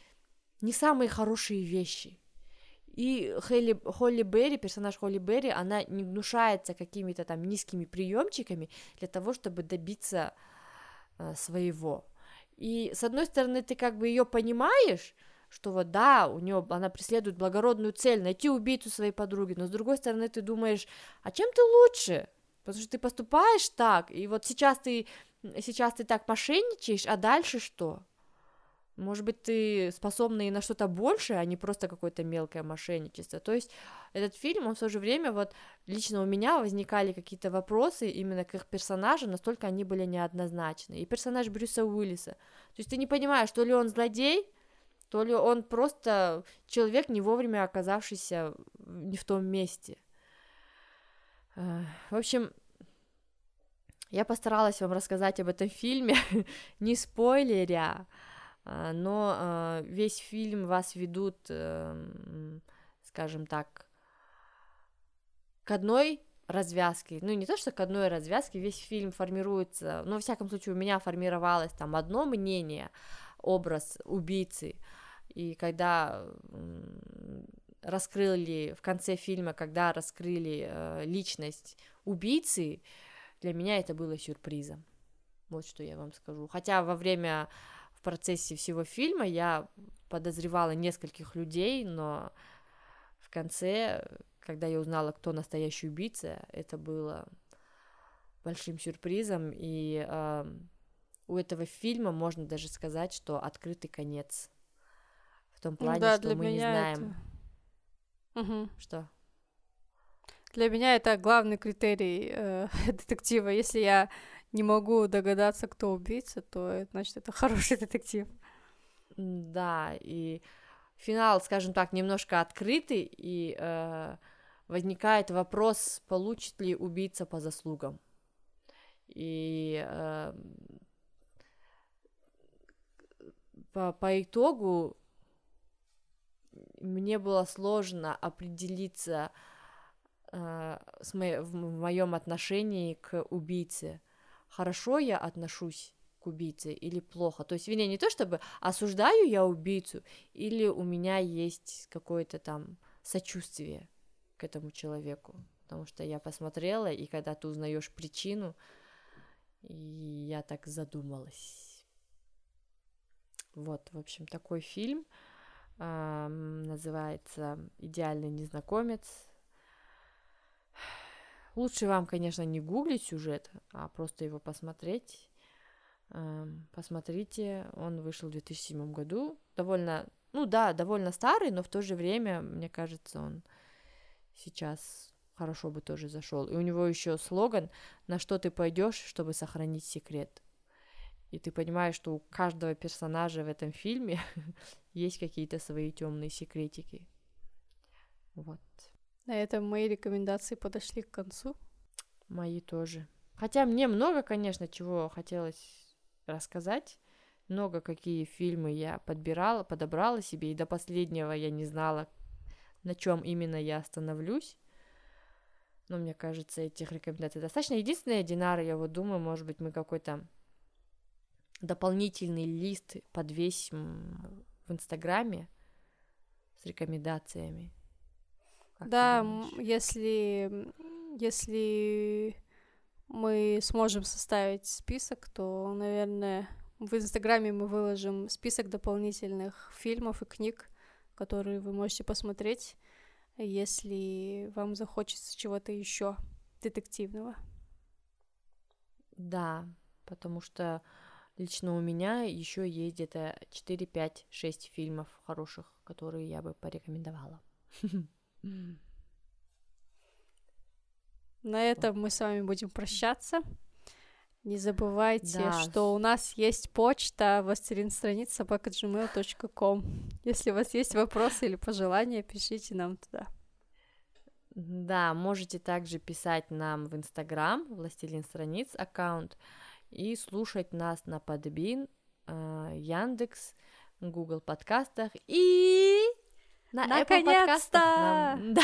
не самые хорошие вещи. И Хелли, Холли Берри, персонаж Холли Берри, она не гнушается какими-то там низкими приемчиками для того, чтобы добиться э, своего. И с одной стороны, ты как бы ее понимаешь, что вот да, у нее она преследует благородную цель найти убийцу своей подруги, но с другой стороны ты думаешь, а чем ты лучше? Потому что ты поступаешь так, и вот сейчас ты сейчас ты так мошенничаешь, а дальше что? Может быть, ты способна и на что-то большее, а не просто какое-то мелкое мошенничество. То есть этот фильм, он в то же время, вот лично у меня возникали какие-то вопросы именно к их персонажам, настолько они были неоднозначны. И персонаж Брюса Уиллиса. То есть ты не понимаешь, то ли он злодей, то ли он просто человек, не вовремя оказавшийся не в том месте. В общем, я постаралась вам рассказать об этом фильме, не спойлеря, но а, весь фильм вас ведут, эм, скажем так, к одной развязке, ну не то, что к одной развязке, весь фильм формируется, но во всяком случае у меня формировалось там одно мнение, образ убийцы, и когда раскрыли в конце фильма, когда раскрыли э, личность убийцы, для меня это было сюрпризом. Вот что я вам скажу. Хотя во время в процессе всего фильма я подозревала нескольких людей, но в конце, когда я узнала, кто настоящий убийца, это было большим сюрпризом, и э, у этого фильма можно даже сказать, что открытый конец. В том плане, да, что мы не знаем. Это... Угу. Что? Для меня это главный критерий э, детектива. Если я не могу догадаться, кто убийца, то значит это хороший детектив. Да, и финал, скажем так, немножко открытый, и э, возникает вопрос, получит ли убийца по заслугам. И э, по, по итогу мне было сложно определиться э, с мо- в моем отношении к убийце хорошо я отношусь к убийце или плохо. То есть, вернее, не то чтобы осуждаю я убийцу, или у меня есть какое-то там сочувствие к этому человеку. Потому что я посмотрела, и когда ты узнаешь причину, я так задумалась. Вот, в общем, такой фильм называется «Идеальный незнакомец». Лучше вам, конечно, не гуглить сюжет, а просто его посмотреть. Э, посмотрите, он вышел в 2007 году. Довольно, ну да, довольно старый, но в то же время, мне кажется, он сейчас хорошо бы тоже зашел. И у него еще слоган «На что ты пойдешь, чтобы сохранить секрет?» И ты понимаешь, что у каждого персонажа в этом фильме есть какие-то свои темные секретики. Вот. На этом мои рекомендации подошли к концу. Мои тоже. Хотя мне много, конечно, чего хотелось рассказать. Много какие фильмы я подбирала, подобрала себе, и до последнего я не знала, на чем именно я остановлюсь. Но мне кажется, этих рекомендаций достаточно. Единственное, Динара, я вот думаю, может быть, мы какой-то дополнительный лист подвесим в Инстаграме с рекомендациями. Как да, если, если мы сможем составить список, то, наверное, в Инстаграме мы выложим список дополнительных фильмов и книг, которые вы можете посмотреть, если вам захочется чего-то еще детективного. Да, потому что лично у меня еще есть где-то 4, 5, 6 фильмов хороших, которые я бы порекомендовала. На этом мы с вами будем прощаться. Не забывайте, да. что у нас есть почта властелин страниц собака.gmail.com. Если у вас есть вопросы или пожелания, пишите нам туда. Да, можете также писать нам в Инстаграм, властелин страниц аккаунт, и слушать нас на Подбин, э, Яндекс, Google подкастах и на Наконец-то! Нам, да,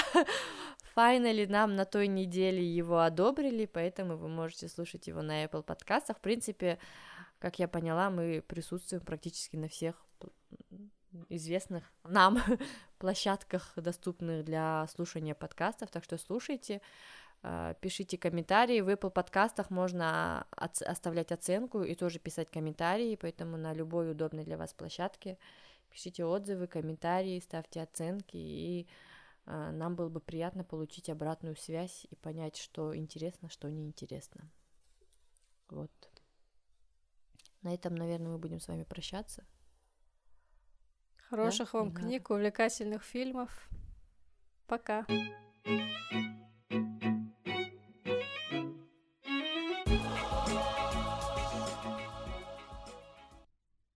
Finally, нам на той неделе его одобрили, поэтому вы можете слушать его на Apple подкастах. В принципе, как я поняла, мы присутствуем практически на всех известных нам площадках, доступных для слушания подкастов, так что слушайте, а, пишите комментарии, в Apple подкастах можно оставлять оценку и тоже писать комментарии, поэтому на любой удобной для вас площадке пишите отзывы, комментарии, ставьте оценки и а, нам было бы приятно получить обратную связь и понять, что интересно, что неинтересно. Вот. На этом, наверное, мы будем с вами прощаться. Хороших да? вам книг, увлекательных фильмов. Пока. thank you